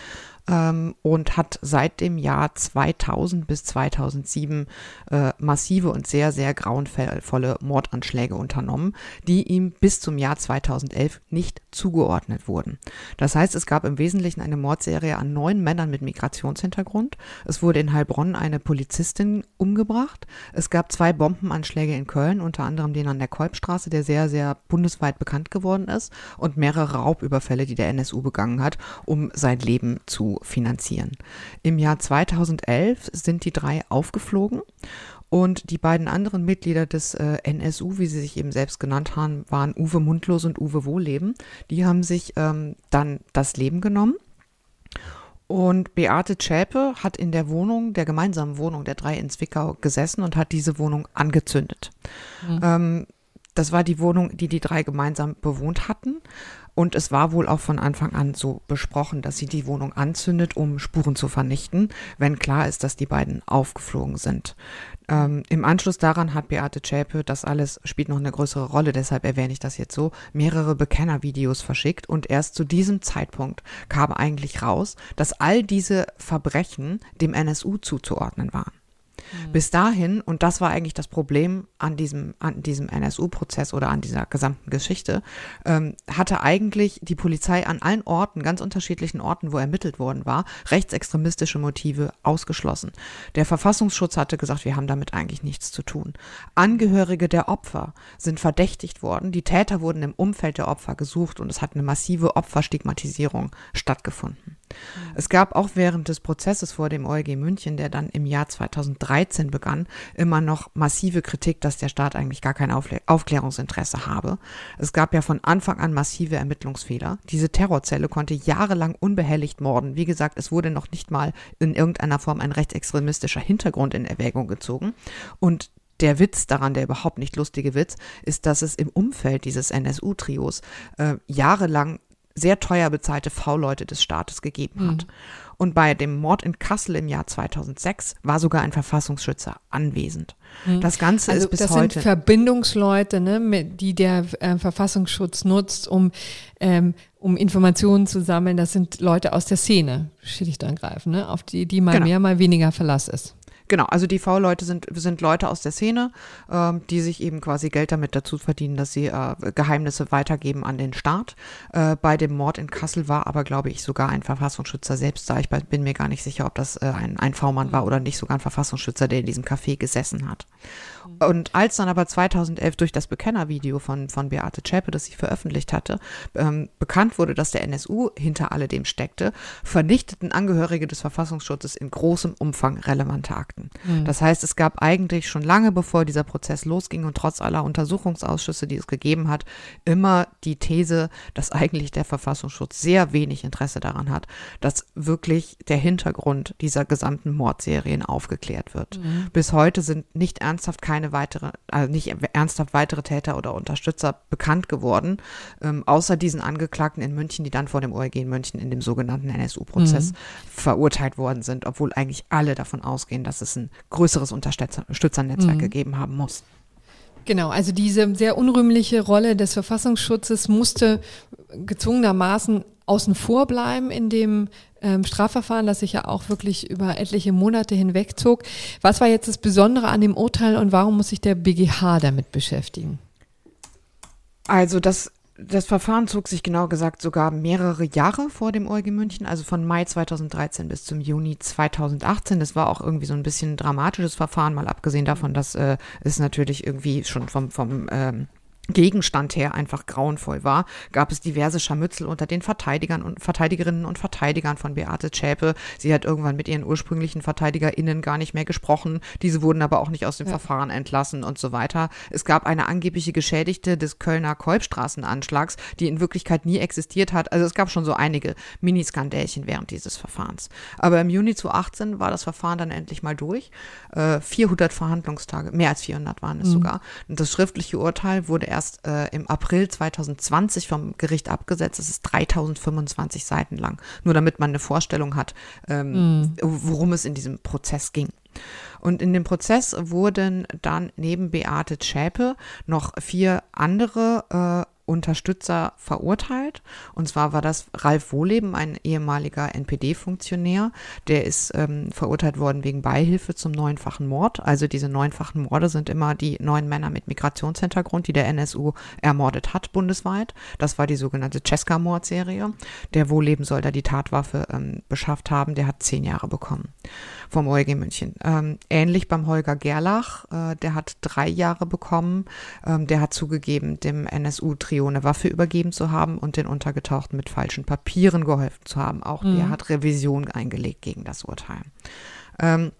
und hat seit dem Jahr 2000 bis 2007 äh, massive und sehr, sehr grauenvolle Mordanschläge unternommen, die ihm bis zum Jahr 2011 nicht zugeordnet wurden. Das heißt, es gab im Wesentlichen eine Mordserie an neun Männern mit Migrationshintergrund. Es wurde in Heilbronn eine Polizistin umgebracht. Es gab zwei Bombenanschläge in Köln, unter anderem den an der Kolbstraße, der sehr, sehr bundesweit bekannt geworden ist, und mehrere Raubüberfälle, die der NSU begangen hat, um sein Leben zu finanzieren. Im Jahr 2011 sind die drei aufgeflogen und die beiden anderen Mitglieder des äh, NSU, wie sie sich eben selbst genannt haben, waren Uwe Mundlos und Uwe Wohleben. Die haben sich ähm, dann das Leben genommen. Und Beate Zschäpe hat in der Wohnung, der gemeinsamen Wohnung der drei in Zwickau gesessen und hat diese Wohnung angezündet. Mhm. Ähm, das war die Wohnung, die die drei gemeinsam bewohnt hatten. Und es war wohl auch von Anfang an so besprochen, dass sie die Wohnung anzündet, um Spuren zu vernichten, wenn klar ist, dass die beiden aufgeflogen sind. Ähm, Im Anschluss daran hat Beate Zschäpe, das alles spielt noch eine größere Rolle, deshalb erwähne ich das jetzt so, mehrere Bekennervideos verschickt und erst zu diesem Zeitpunkt kam eigentlich raus, dass all diese Verbrechen dem NSU zuzuordnen waren. Mhm. Bis dahin, und das war eigentlich das Problem an diesem, an diesem NSU-Prozess oder an dieser gesamten Geschichte, ähm, hatte eigentlich die Polizei an allen Orten, ganz unterschiedlichen Orten, wo ermittelt worden war, rechtsextremistische Motive ausgeschlossen. Der Verfassungsschutz hatte gesagt, wir haben damit eigentlich nichts zu tun. Angehörige der Opfer sind verdächtigt worden, die Täter wurden im Umfeld der Opfer gesucht und es hat eine massive Opferstigmatisierung stattgefunden. Es gab auch während des Prozesses vor dem OLG München, der dann im Jahr 2013 begann, immer noch massive Kritik, dass der Staat eigentlich gar kein Aufklärungsinteresse habe. Es gab ja von Anfang an massive Ermittlungsfehler. Diese Terrorzelle konnte jahrelang unbehelligt morden. Wie gesagt, es wurde noch nicht mal in irgendeiner Form ein rechtsextremistischer Hintergrund in Erwägung gezogen. Und der Witz daran, der überhaupt nicht lustige Witz, ist, dass es im Umfeld dieses NSU-Trios äh, jahrelang sehr teuer bezahlte V-Leute des Staates gegeben hat. Mhm. Und bei dem Mord in Kassel im Jahr 2006 war sogar ein Verfassungsschützer anwesend. Mhm. Das Ganze also ist bis das heute. Das sind Verbindungsleute, ne, die der äh, Verfassungsschutz nutzt, um, ähm, um Informationen zu sammeln. Das sind Leute aus der Szene, schlicht und ergreifend, ne, auf die, die mal genau. mehr, mal weniger Verlass ist. Genau, also die V-Leute sind, sind Leute aus der Szene, ähm, die sich eben quasi Geld damit dazu verdienen, dass sie äh, Geheimnisse weitergeben an den Staat. Äh, bei dem Mord in Kassel war aber, glaube ich, sogar ein Verfassungsschützer selbst da. Ich bin mir gar nicht sicher, ob das äh, ein, ein V-Mann war oder nicht sogar ein Verfassungsschützer, der in diesem Café gesessen hat. Und als dann aber 2011 durch das Bekennervideo von, von Beate Zschäpe, das sie veröffentlicht hatte, ähm, bekannt wurde, dass der NSU hinter alledem steckte, vernichteten Angehörige des Verfassungsschutzes in großem Umfang relevante Akten. Mhm. Das heißt, es gab eigentlich schon lange bevor dieser Prozess losging und trotz aller Untersuchungsausschüsse, die es gegeben hat, immer die These, dass eigentlich der Verfassungsschutz sehr wenig Interesse daran hat, dass wirklich der Hintergrund dieser gesamten Mordserien aufgeklärt wird. Mhm. Bis heute sind nicht ernsthaft keine keine weitere, also nicht ernsthaft weitere Täter oder Unterstützer bekannt geworden, ähm, außer diesen Angeklagten in München, die dann vor dem OLG in München in dem sogenannten NSU-Prozess mhm. verurteilt worden sind, obwohl eigentlich alle davon ausgehen, dass es ein größeres Unterstützernetzwerk mhm. gegeben haben muss. Genau, also diese sehr unrühmliche Rolle des Verfassungsschutzes musste gezwungenermaßen außen vor bleiben in dem ähm, Strafverfahren, das sich ja auch wirklich über etliche Monate hinweg zog. Was war jetzt das Besondere an dem Urteil und warum muss sich der BGH damit beschäftigen? Also das, das Verfahren zog sich genau gesagt sogar mehrere Jahre vor dem OLG München, also von Mai 2013 bis zum Juni 2018. Das war auch irgendwie so ein bisschen ein dramatisches Verfahren, mal abgesehen davon, dass äh, es natürlich irgendwie schon vom, vom ähm, Gegenstand her einfach grauenvoll war, gab es diverse Scharmützel unter den Verteidigern und Verteidigerinnen und Verteidigern von Beate Zschäpe. Sie hat irgendwann mit ihren ursprünglichen VerteidigerInnen gar nicht mehr gesprochen. Diese wurden aber auch nicht aus dem ja. Verfahren entlassen und so weiter. Es gab eine angebliche Geschädigte des Kölner Kolbstraßenanschlags, die in Wirklichkeit nie existiert hat. Also es gab schon so einige Miniskandälchen während dieses Verfahrens. Aber im Juni 2018 war das Verfahren dann endlich mal durch. Äh, 400 Verhandlungstage, mehr als 400 waren es mhm. sogar. Und das schriftliche Urteil wurde erst äh, im April 2020 vom Gericht abgesetzt. Es ist 3025 Seiten lang. Nur damit man eine Vorstellung hat, ähm, mm. worum es in diesem Prozess ging. Und in dem Prozess wurden dann neben Beate Zschäpe noch vier andere äh, Unterstützer verurteilt. Und zwar war das Ralf Wohleben, ein ehemaliger NPD-Funktionär. Der ist ähm, verurteilt worden wegen Beihilfe zum neunfachen Mord. Also diese neunfachen Morde sind immer die neun Männer mit Migrationshintergrund, die der NSU ermordet hat bundesweit. Das war die sogenannte Cesca-Mordserie. Der Wohleben soll da die Tatwaffe ähm, beschafft haben. Der hat zehn Jahre bekommen vom OLG München. Ähm, ähnlich beim Holger Gerlach. Äh, der hat drei Jahre bekommen. Ähm, der hat zugegeben, dem NSU-Trio Trio eine Waffe übergeben zu haben und den Untergetauchten mit falschen Papieren geholfen zu haben. Auch mhm. der hat Revision eingelegt gegen das Urteil. Ähm,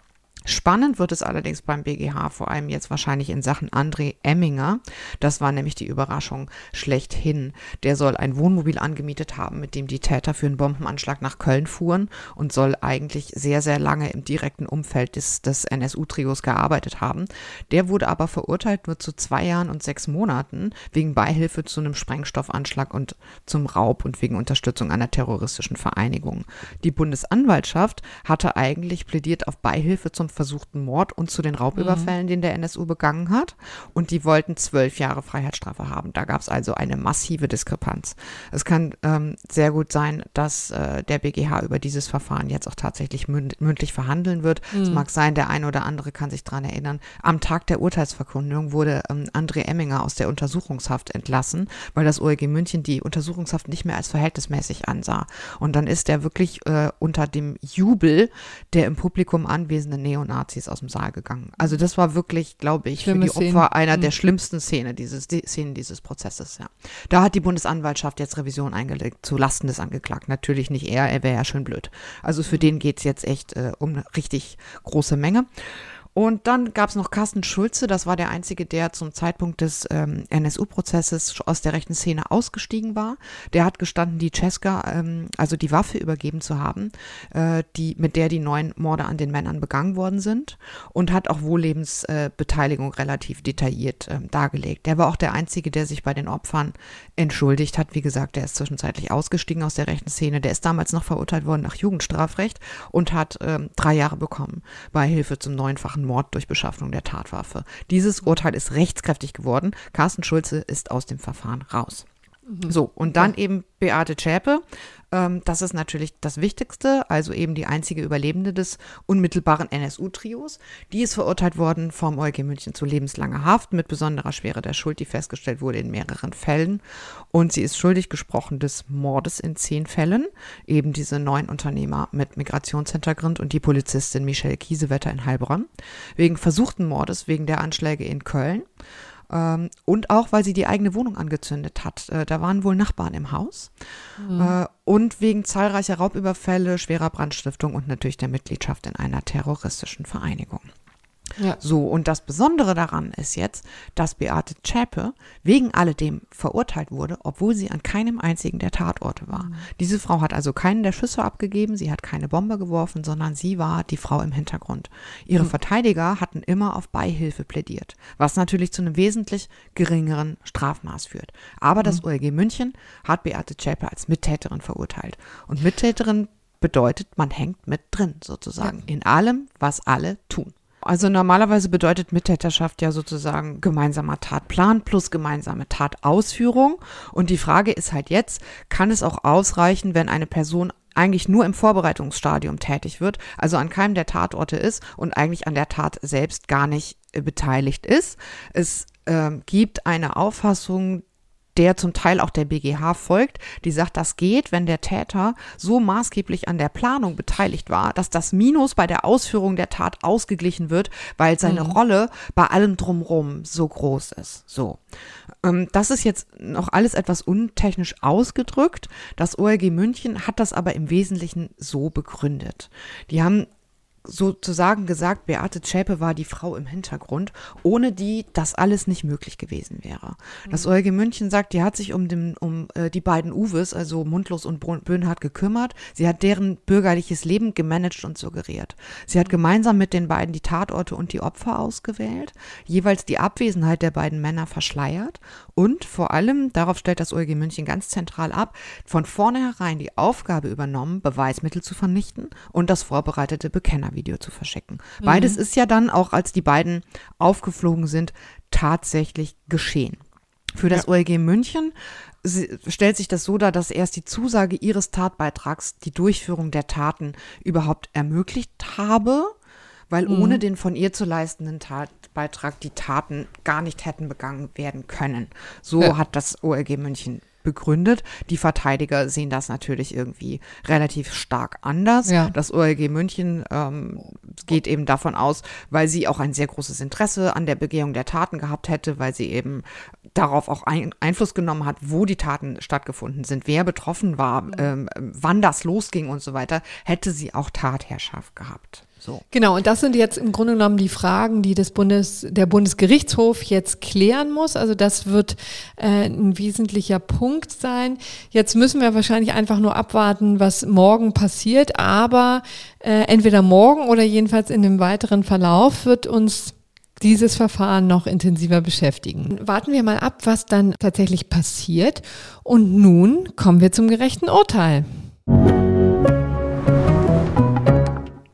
Spannend wird es allerdings beim BGH, vor allem jetzt wahrscheinlich in Sachen André Emminger. Das war nämlich die Überraschung schlechthin. Der soll ein Wohnmobil angemietet haben, mit dem die Täter für einen Bombenanschlag nach Köln fuhren und soll eigentlich sehr, sehr lange im direkten Umfeld des, des NSU-Trios gearbeitet haben. Der wurde aber verurteilt nur zu zwei Jahren und sechs Monaten wegen Beihilfe zu einem Sprengstoffanschlag und zum Raub und wegen Unterstützung einer terroristischen Vereinigung. Die Bundesanwaltschaft hatte eigentlich plädiert auf Beihilfe zum versuchten Mord und zu den Raubüberfällen, mhm. den der NSU begangen hat. Und die wollten zwölf Jahre Freiheitsstrafe haben. Da gab es also eine massive Diskrepanz. Es kann ähm, sehr gut sein, dass äh, der BGH über dieses Verfahren jetzt auch tatsächlich mündlich verhandeln wird. Mhm. Es mag sein, der eine oder andere kann sich daran erinnern. Am Tag der Urteilsverkündung wurde ähm, André Emminger aus der Untersuchungshaft entlassen, weil das OLG München die Untersuchungshaft nicht mehr als verhältnismäßig ansah. Und dann ist er wirklich äh, unter dem Jubel der im Publikum anwesenden Neonazis aus dem Saal gegangen. Also das war wirklich, glaube ich, Schlimme für die Opfer Szenen. einer der mhm. schlimmsten Szene dieses, die Szenen dieses Prozesses. Ja. Da hat die Bundesanwaltschaft jetzt Revision eingelegt zu Lasten des Angeklagten. Natürlich nicht er, er wäre ja schön blöd. Also für mhm. den geht es jetzt echt äh, um eine richtig große Menge. Und dann gab es noch Carsten Schulze, das war der Einzige, der zum Zeitpunkt des ähm, NSU-Prozesses aus der rechten Szene ausgestiegen war. Der hat gestanden, die Cesca, ähm, also die Waffe übergeben zu haben, äh, die, mit der die neuen Morde an den Männern begangen worden sind und hat auch Wohllebensbeteiligung äh, relativ detailliert äh, dargelegt. Der war auch der Einzige, der sich bei den Opfern entschuldigt hat. Wie gesagt, der ist zwischenzeitlich ausgestiegen aus der rechten Szene. Der ist damals noch verurteilt worden nach Jugendstrafrecht und hat ähm, drei Jahre bekommen bei Hilfe zum neunfachen Mord durch Beschaffung der Tatwaffe. Dieses Urteil ist rechtskräftig geworden. Carsten Schulze ist aus dem Verfahren raus. Mhm. So, und dann eben Beate Zschäpe. Ähm, das ist natürlich das Wichtigste, also eben die einzige Überlebende des unmittelbaren NSU-Trios. Die ist verurteilt worden vom EuG München zu lebenslanger Haft mit besonderer Schwere der Schuld, die festgestellt wurde in mehreren Fällen. Und sie ist schuldig gesprochen des Mordes in zehn Fällen. Eben diese neun Unternehmer mit Migrationshintergrund und die Polizistin Michelle Kiesewetter in Heilbronn. Wegen versuchten Mordes, wegen der Anschläge in Köln. Ähm, und auch, weil sie die eigene Wohnung angezündet hat. Äh, da waren wohl Nachbarn im Haus. Mhm. Äh, und wegen zahlreicher Raubüberfälle, schwerer Brandstiftung und natürlich der Mitgliedschaft in einer terroristischen Vereinigung. Ja. So, und das Besondere daran ist jetzt, dass Beate Zschäpe wegen alledem verurteilt wurde, obwohl sie an keinem einzigen der Tatorte war. Mhm. Diese Frau hat also keinen der Schüsse abgegeben, sie hat keine Bombe geworfen, sondern sie war die Frau im Hintergrund. Ihre mhm. Verteidiger hatten immer auf Beihilfe plädiert, was natürlich zu einem wesentlich geringeren Strafmaß führt. Aber das mhm. OLG München hat Beate Zschäpe als Mittäterin verurteilt. Und Mittäterin bedeutet, man hängt mit drin sozusagen ja. in allem, was alle tun. Also normalerweise bedeutet Mittäterschaft ja sozusagen gemeinsamer Tatplan plus gemeinsame Tatausführung. Und die Frage ist halt jetzt, kann es auch ausreichen, wenn eine Person eigentlich nur im Vorbereitungsstadium tätig wird, also an keinem der Tatorte ist und eigentlich an der Tat selbst gar nicht äh, beteiligt ist. Es äh, gibt eine Auffassung der zum Teil auch der BGH folgt, die sagt, das geht, wenn der Täter so maßgeblich an der Planung beteiligt war, dass das Minus bei der Ausführung der Tat ausgeglichen wird, weil seine mhm. Rolle bei allem drumrum so groß ist. So. Ähm, das ist jetzt noch alles etwas untechnisch ausgedrückt. Das OLG München hat das aber im Wesentlichen so begründet. Die haben sozusagen gesagt, Beate Zschäpe war die Frau im Hintergrund, ohne die das alles nicht möglich gewesen wäre. Das mhm. OLG München sagt, die hat sich um, den, um äh, die beiden Uwes, also Mundlos und Böhnhardt, gekümmert. Sie hat deren bürgerliches Leben gemanagt und suggeriert. Sie hat gemeinsam mit den beiden die Tatorte und die Opfer ausgewählt, jeweils die Abwesenheit der beiden Männer verschleiert und vor allem, darauf stellt das OLG München ganz zentral ab, von vornherein die Aufgabe übernommen, Beweismittel zu vernichten und das vorbereitete Bekenner Video zu verschicken. Mhm. Beides ist ja dann auch, als die beiden aufgeflogen sind, tatsächlich geschehen. Für das ja. OLG München stellt sich das so dar, dass erst die Zusage ihres Tatbeitrags die Durchführung der Taten überhaupt ermöglicht habe, weil mhm. ohne den von ihr zu leistenden Tatbeitrag die Taten gar nicht hätten begangen werden können. So ja. hat das OLG München begründet. Die Verteidiger sehen das natürlich irgendwie relativ stark anders. Ja. Das OLG München ähm, geht eben davon aus, weil sie auch ein sehr großes Interesse an der Begehung der Taten gehabt hätte, weil sie eben darauf auch ein, Einfluss genommen hat, wo die Taten stattgefunden sind, wer betroffen war, mhm. ähm, wann das losging und so weiter, hätte sie auch Tatherrschaft gehabt. So. Genau, und das sind jetzt im Grunde genommen die Fragen, die das Bundes, der Bundesgerichtshof jetzt klären muss. Also das wird äh, ein wesentlicher Punkt sein. Jetzt müssen wir wahrscheinlich einfach nur abwarten, was morgen passiert. Aber äh, entweder morgen oder jedenfalls in dem weiteren Verlauf wird uns dieses Verfahren noch intensiver beschäftigen. Warten wir mal ab, was dann tatsächlich passiert. Und nun kommen wir zum gerechten Urteil.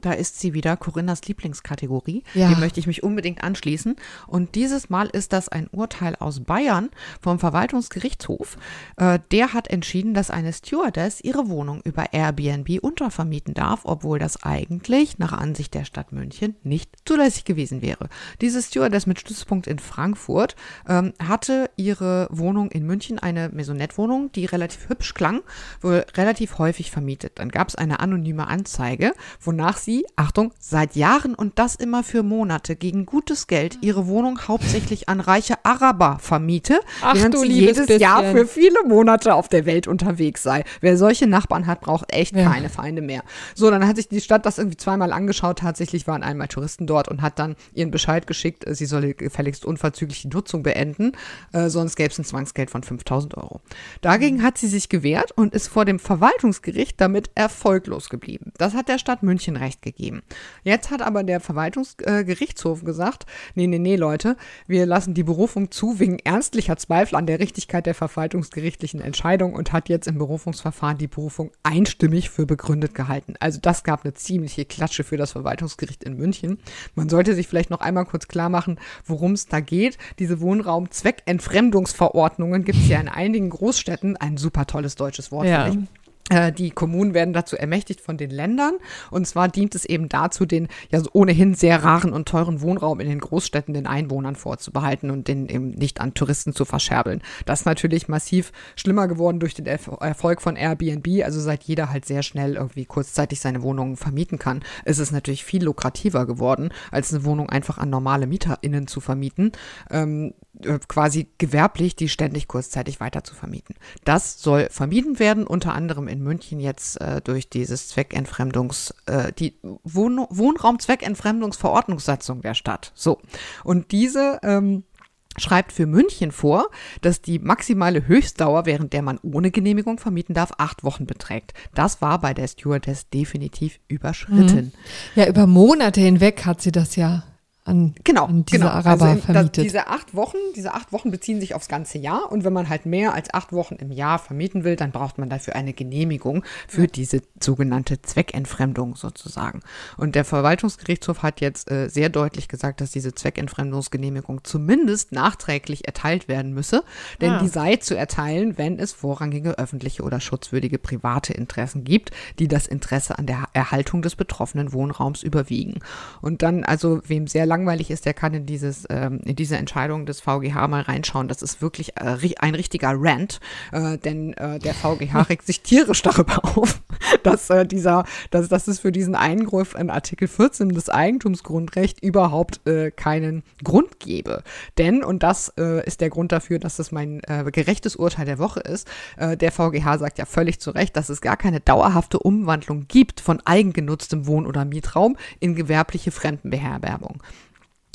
Da ist sie wieder, Corinnas Lieblingskategorie. Ja. Dem möchte ich mich unbedingt anschließen. Und dieses Mal ist das ein Urteil aus Bayern vom Verwaltungsgerichtshof. Äh, der hat entschieden, dass eine Stewardess ihre Wohnung über Airbnb untervermieten darf, obwohl das eigentlich nach Ansicht der Stadt München nicht zulässig gewesen wäre. Diese Stewardess mit Stützpunkt in Frankfurt ähm, hatte ihre Wohnung in München, eine Maisonette-Wohnung, die relativ hübsch klang, wohl relativ häufig vermietet. Dann gab es eine anonyme Anzeige, wonach sie, Achtung, seit Jahren und das immer für Monate gegen gutes Geld ihre Wohnung hauptsächlich an reiche Araber vermiete, Ach, während sie jedes bisschen. Jahr für viele Monate auf der Welt unterwegs sei. Wer solche Nachbarn hat, braucht echt ja. keine Feinde mehr. So, dann hat sich die Stadt das irgendwie zweimal angeschaut. Tatsächlich waren einmal Touristen dort und hat dann ihren Bescheid geschickt, sie solle gefälligst unverzüglich die Nutzung beenden, äh, sonst gäbe es ein Zwangsgeld von 5000 Euro. Dagegen hat sie sich gewehrt und ist vor dem Verwaltungsgericht damit erfolglos geblieben. Das hat der Stadt München recht gegeben. Jetzt hat aber der Verwaltungsgerichtshof äh, gesagt, nee, nee, nee, Leute, wir lassen die Berufung zu wegen ernstlicher Zweifel an der Richtigkeit der verwaltungsgerichtlichen Entscheidung und hat jetzt im Berufungsverfahren die Berufung einstimmig für begründet gehalten. Also das gab eine ziemliche Klatsche für das Verwaltungsgericht in München. Man sollte sich vielleicht noch einmal kurz klar machen, worum es da geht. Diese Wohnraumzweckentfremdungsverordnungen gibt es ja in einigen Großstädten. Ein super tolles deutsches Wort, ja. finde ich. Äh, die Kommunen werden dazu ermächtigt von den Ländern. Und zwar dient es eben dazu, den ja ohnehin sehr raren und teuren Wohnraum in den Großstädten den Einwohnern vorzubehalten und den eben nicht an Touristen zu verscherbeln. Das ist natürlich massiv schlimmer geworden durch den Erfolg von Airbnb. Also seit jeder halt sehr schnell irgendwie kurzzeitig seine Wohnungen vermieten kann, ist es natürlich viel lukrativer geworden, als eine Wohnung einfach an normale MieterInnen zu vermieten. Ähm, äh, quasi gewerblich die ständig kurzzeitig weiter zu vermieten. Das soll vermieden werden, unter anderem in München jetzt äh, durch dieses Zweckentfremdungs, äh, die Wohn Wohnraum-Zweckentfremdungsverordnungssatzung der Stadt. So. Und diese ähm, schreibt für München vor, dass die maximale Höchstdauer, während der man ohne Genehmigung vermieten darf, acht Wochen beträgt. Das war bei der Stewardess definitiv überschritten. Mhm. Ja, über Monate hinweg hat sie das ja an, genau, an diese genau. Araber also vermietet. Das, diese acht Wochen, diese acht Wochen beziehen sich aufs ganze Jahr und wenn man halt mehr als acht Wochen im Jahr vermieten will, dann braucht man dafür eine Genehmigung für ja. diese sogenannte Zweckentfremdung sozusagen. Und der Verwaltungsgerichtshof hat jetzt äh, sehr deutlich gesagt, dass diese Zweckentfremdungsgenehmigung zumindest nachträglich erteilt werden müsse, denn ja. Ah. die sei zu erteilen, wenn es vorrangige öffentliche oder schutzwürdige private Interessen gibt, die das Interesse an der Erhaltung des betroffenen Wohnraums überwiegen. Und dann also wem sehr langweilig ist, der kann in, dieses, ähm, in diese Entscheidung des VGH mal reinschauen. Das ist wirklich äh, ein richtiger Rant, äh, denn äh, der VGH regt sich tierisch darüber auf, dass äh, dieser, dass, dass es für diesen Eingriff in Artikel 14 des Eigentumsgrundrechts überhaupt äh, keinen Grund gebe. Denn, und das äh, ist der Grund dafür, dass das mein äh, gerechtes Urteil der Woche ist, äh, der VGH sagt ja völlig zu Recht, dass es gar keine dauerhafte Umwandlung gibt von eigengenutztem Wohn- oder Mietraum in gewerbliche Fremdenbeherbergung.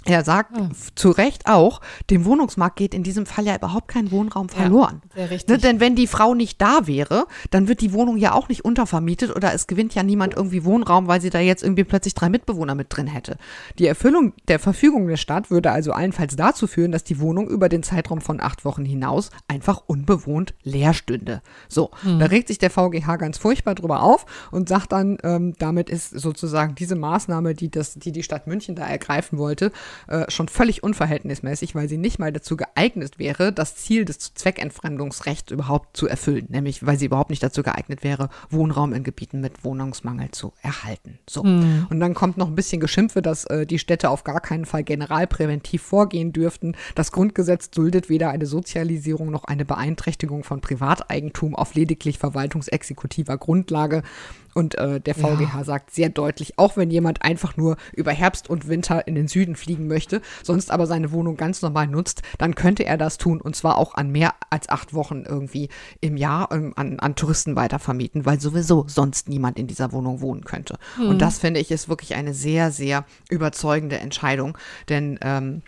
Er sagt oh. zu Recht auch, dem Wohnungsmarkt geht in diesem Fall ja überhaupt kein Wohnraum verloren. Ja, sehr richtig. Ne, denn wenn die Frau nicht da wäre, dann wird die Wohnung ja auch nicht untervermietet oder es gewinnt ja niemand irgendwie Wohnraum, weil sie da jetzt irgendwie plötzlich drei Mitbewohner mit drin hätte. Die Erfüllung der Verfügung der Stadt würde also allenfalls dazu führen, dass die Wohnung über den Zeitraum von acht Wochen hinaus einfach unbewohnt leer stünde. So, mhm. da regt sich der VGH ganz furchtbar drüber auf und sagt dann, ähm, damit ist sozusagen diese Maßnahme, die, das, die die Stadt München da ergreifen wollte, äh, schon völlig unverhältnismäßig, weil sie nicht mal dazu geeignet wäre, das Ziel des Zweckentfremdungsrechts überhaupt zu erfüllen. Nämlich, weil sie überhaupt nicht dazu geeignet wäre, Wohnraum in Gebieten mit Wohnungsmangel zu erhalten. So. Mhm. Und dann kommt noch ein bisschen Geschimpfe, dass äh, die Städte auf gar keinen Fall generalpräventiv vorgehen dürften. Das Grundgesetz duldet weder eine Sozialisierung noch eine Beeinträchtigung von Privateigentum auf lediglich verwaltungsexekutiver Grundlage. Und äh, der VGH ja. sagt sehr deutlich, auch wenn jemand einfach nur über Herbst und Winter in den Süden fliegen möchte, sonst aber seine Wohnung ganz normal nutzt, dann könnte er das tun und zwar auch an mehr als acht Wochen irgendwie im Jahr ähm, an, an Touristen weitervermieten, weil sowieso sonst niemand in dieser Wohnung wohnen könnte. Mhm. Und das finde ich ist wirklich eine sehr, sehr überzeugende Entscheidung, denn ähm,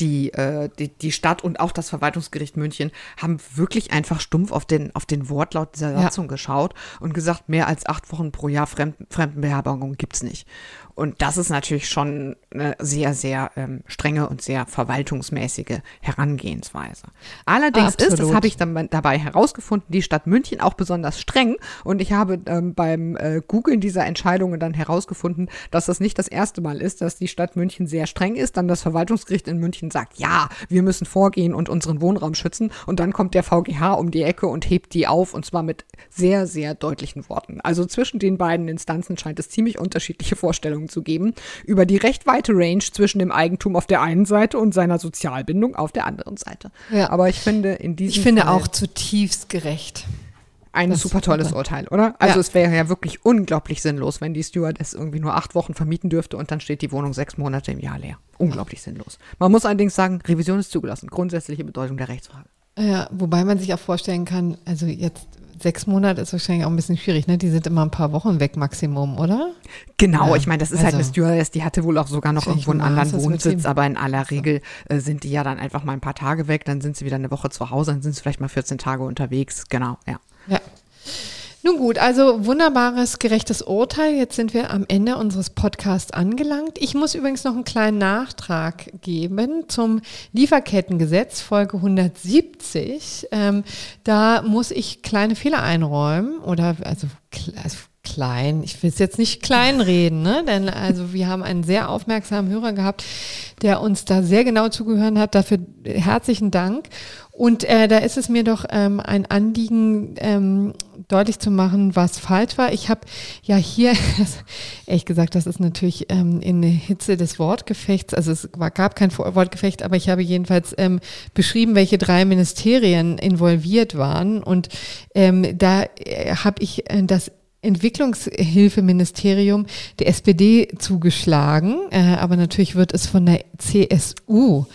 die, äh, die, die Stadt und auch das Verwaltungsgericht München haben wirklich einfach stumpf auf den, auf den Wortlaut dieser Satzung ja. geschaut und gesagt, mehr als acht Wochen pro Jahr Fremd, Fremdenbeherbergung gibt's nicht. Und das ist natürlich schon eine sehr, sehr ähm, strenge und sehr verwaltungsmäßige Herangehensweise. Allerdings Absolut. ist, das habe ich dann dabei herausgefunden, die Stadt München auch besonders streng. Und ich habe ähm, beim äh, Googlen dieser Entscheidungen dann herausgefunden, dass das nicht das erste Mal ist, dass die Stadt München sehr streng ist. Dann das Verwaltungsgericht in München sagt, ja, wir müssen vorgehen und unseren Wohnraum schützen. Und dann kommt der VGH um die Ecke und hebt die auf und zwar mit sehr, sehr deutlichen Worten. Also zwischen den beiden Instanzen scheint es ziemlich unterschiedliche Vorstellungen zu geben über die recht weite Range zwischen dem Eigentum auf der einen Seite und seiner Sozialbindung auf der anderen Seite. Ja. Aber ich finde in diesem Ich finde Fall auch zutiefst gerecht. Ein super tolles super. Urteil, oder? Also ja. es wäre ja wirklich unglaublich sinnlos, wenn die Stewardess irgendwie nur acht Wochen vermieten dürfte und dann steht die Wohnung sechs Monate im Jahr leer. Unglaublich sinnlos. Man muss allerdings sagen, Revision ist zugelassen. Grundsätzliche Bedeutung der Rechtsfrage. Ja, wobei man sich auch vorstellen kann, also jetzt sechs Monate ist wahrscheinlich auch ein bisschen schwierig, ne? Die sind immer ein paar Wochen weg Maximum, oder? Genau, ja, ich meine, das ist halt also, halt eine Stewardess, die hatte wohl auch sogar noch irgendwo einen anderen Wohnsitz, aber in aller Regel äh, sind die ja dann einfach mal ein paar Tage weg, dann sind sie wieder eine Woche zu Hause, dann sind sie vielleicht mal 14 Tage unterwegs, genau, ja. Ja. Nun gut, also wunderbares, gerechtes Urteil. Jetzt sind wir am Ende unseres Podcasts angelangt. Ich muss übrigens noch einen kleinen Nachtrag geben zum Lieferkettengesetz, Folge 170. Ähm, da muss ich kleine Fehler einräumen oder also, also klein. Ich will es jetzt nicht kleinreden, ne? Denn also wir haben einen sehr aufmerksamen Hörer gehabt, der uns da sehr genau zugehört hat. Dafür herzlichen Dank. Und äh, da ist es mir doch ähm, ein Anliegen, ähm, deutlich zu machen, was falsch war. Ich habe ja hier, ehrlich gesagt, das ist natürlich ähm, in der Hitze des Wortgefechts, also es war, gab kein Wortgefecht, aber ich habe jedenfalls ähm, beschrieben, welche drei Ministerien involviert waren. Und ähm, da äh, habe ich äh, das Entwicklungshilfeministerium der SPD zugeschlagen, äh, aber natürlich wird es von der CSU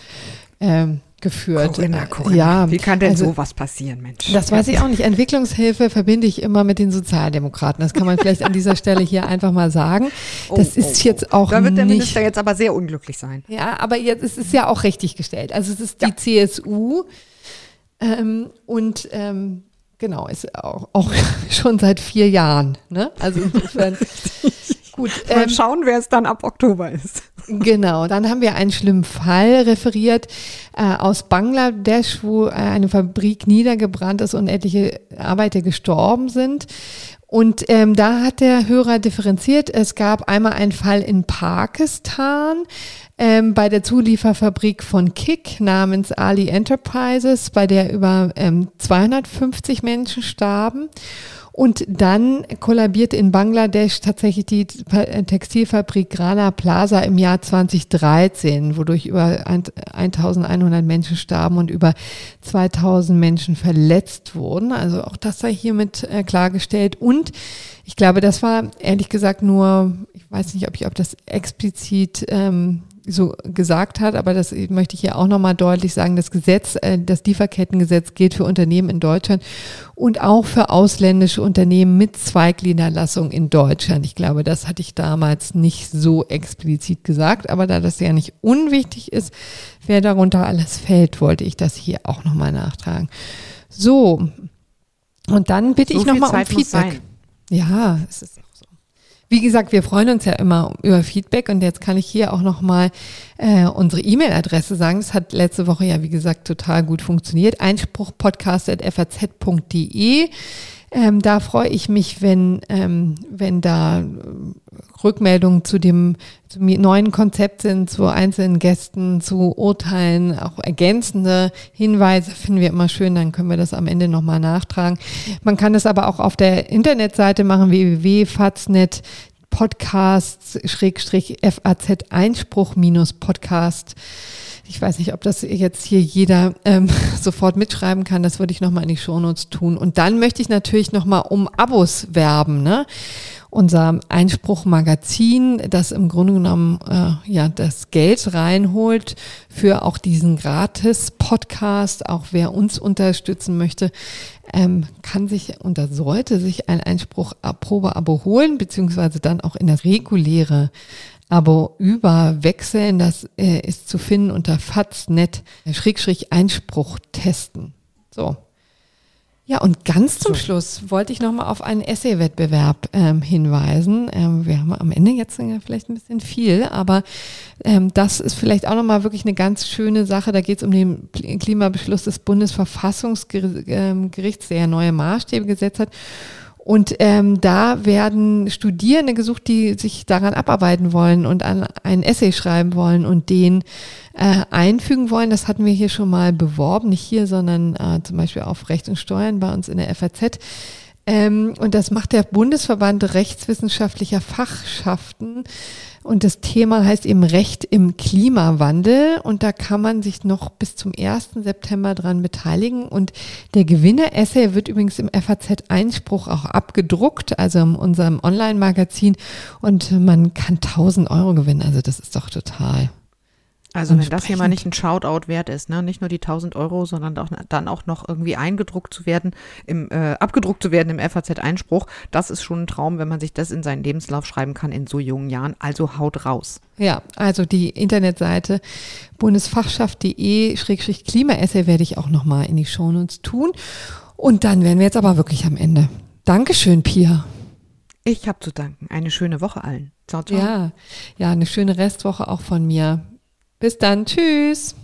ähm, geführt. Corinna, Corinna. Ja, Wie kann denn also, sowas passieren, Mensch? Das weiß ich auch nicht. Entwicklungshilfe verbinde ich immer mit den Sozialdemokraten. Das kann man vielleicht an dieser Stelle hier einfach mal sagen. Oh, das oh, ist oh, jetzt auch Da wird der Minister jetzt aber sehr unglücklich sein. Ja, aber jetzt ist es ja auch richtig gestellt. Also es ist die ja. CSU ähm, und ähm, genau, ist auch, auch schon seit vier Jahren. Ne? Also insofern Gut. Mal ähm, schauen, wer es dann ab Oktober ist. Genau, dann haben wir einen schlimmen Fall referiert äh, aus Bangladesch, wo äh, eine Fabrik niedergebrannt ist und etliche Arbeiter gestorben sind. Und ähm, da hat der Hörer differenziert. Es gab einmal einen Fall in Pakistan ähm, bei der Zulieferfabrik von Kick namens Ali Enterprises, bei der über ähm, 250 Menschen starben. Und dann kollabierte in Bangladesch tatsächlich die Textilfabrik Rana Plaza im Jahr 2013, wodurch über 1100 Menschen starben und über 2000 Menschen verletzt wurden. Also auch das sei hiermit äh, klargestellt. Und ich glaube, das war ehrlich gesagt nur, ich weiß nicht, ob ich ob das explizit ähm, so gesagt hat, aber das möchte ich hier auch nochmal deutlich sagen, das Gesetz, äh, das Lieferkettengesetz gilt für Unternehmen in Deutschland und auch für ausländische Unternehmen mit Zweigniederlassung in Deutschland. Ich glaube, das hatte ich damals nicht so explizit gesagt, aber da das ja nicht unwichtig ist, wer darunter alles fällt, wollte ich das hier auch nochmal nachtragen. So, und dann bitte so ich nochmal um Feedback. Ja, es ist wie gesagt, wir freuen uns ja immer über Feedback und jetzt kann ich hier auch nochmal äh, unsere E-Mail-Adresse sagen. Das hat letzte Woche ja, wie gesagt, total gut funktioniert. Einspruchpodcast.faz.de. Ähm, da freue ich mich, wenn, ähm, wenn da äh, Rückmeldungen zu dem zu neuen Konzept sind, zu einzelnen Gästen, zu Urteilen, auch ergänzende Hinweise finden wir immer schön, dann können wir das am Ende nochmal nachtragen. Man kann es aber auch auf der Internetseite machen, www.faznet Podcasts, Schrägstrich FAZ Einspruch minus Podcast. Ich weiß nicht, ob das jetzt hier jeder ähm, sofort mitschreiben kann. Das würde ich nochmal in die Shownotes tun. Und dann möchte ich natürlich nochmal um Abos werben. Ne? Unser Einspruch-Magazin, das im Grunde genommen äh, ja das Geld reinholt für auch diesen Gratis-Podcast. Auch wer uns unterstützen möchte, ähm, kann sich und sollte sich ein Einspruch-Probe-Abo holen, beziehungsweise dann auch in das reguläre Abo überwechseln. Das äh, ist zu finden unter faznet Einspruch testen. So. Ja, und ganz zum so. Schluss wollte ich nochmal auf einen Essay-Wettbewerb ähm, hinweisen. Ähm, wir haben am Ende jetzt vielleicht ein bisschen viel, aber ähm, das ist vielleicht auch nochmal wirklich eine ganz schöne Sache. Da geht es um den Klimabeschluss des Bundesverfassungsgerichts, der ja neue Maßstäbe gesetzt hat. Und ähm, da werden Studierende gesucht, die sich daran abarbeiten wollen und an ein Essay schreiben wollen und den äh, einfügen wollen. Das hatten wir hier schon mal beworben, nicht hier, sondern äh, zum Beispiel auf Recht und Steuern bei uns in der FAZ. Ähm, und das macht der Bundesverband Rechtswissenschaftlicher Fachschaften. Und das Thema heißt eben Recht im Klimawandel. Und da kann man sich noch bis zum 1. September dran beteiligen. Und der Gewinner-Essay wird übrigens im FAZ-Einspruch auch abgedruckt, also in unserem Online-Magazin. Und man kann 1000 Euro gewinnen. Also das ist doch total also wenn das hier mal nicht ein Shoutout wert ist, ne? nicht nur die 1000 Euro, sondern auch, dann auch noch irgendwie eingedruckt zu werden, im, äh, abgedruckt zu werden im FAZ-Einspruch, das ist schon ein Traum, wenn man sich das in seinen Lebenslauf schreiben kann in so jungen Jahren. Also haut raus. Ja, also die Internetseite bundesfachschaft.de-klimaessay werde ich auch nochmal in die Shownotes tun. Und dann wären wir jetzt aber wirklich am Ende. Dankeschön, Pia. Ich habe zu danken. Eine schöne Woche allen. Ciao, ciao. Ja, ja, eine schöne Restwoche auch von mir. Bis dann. Tschüss.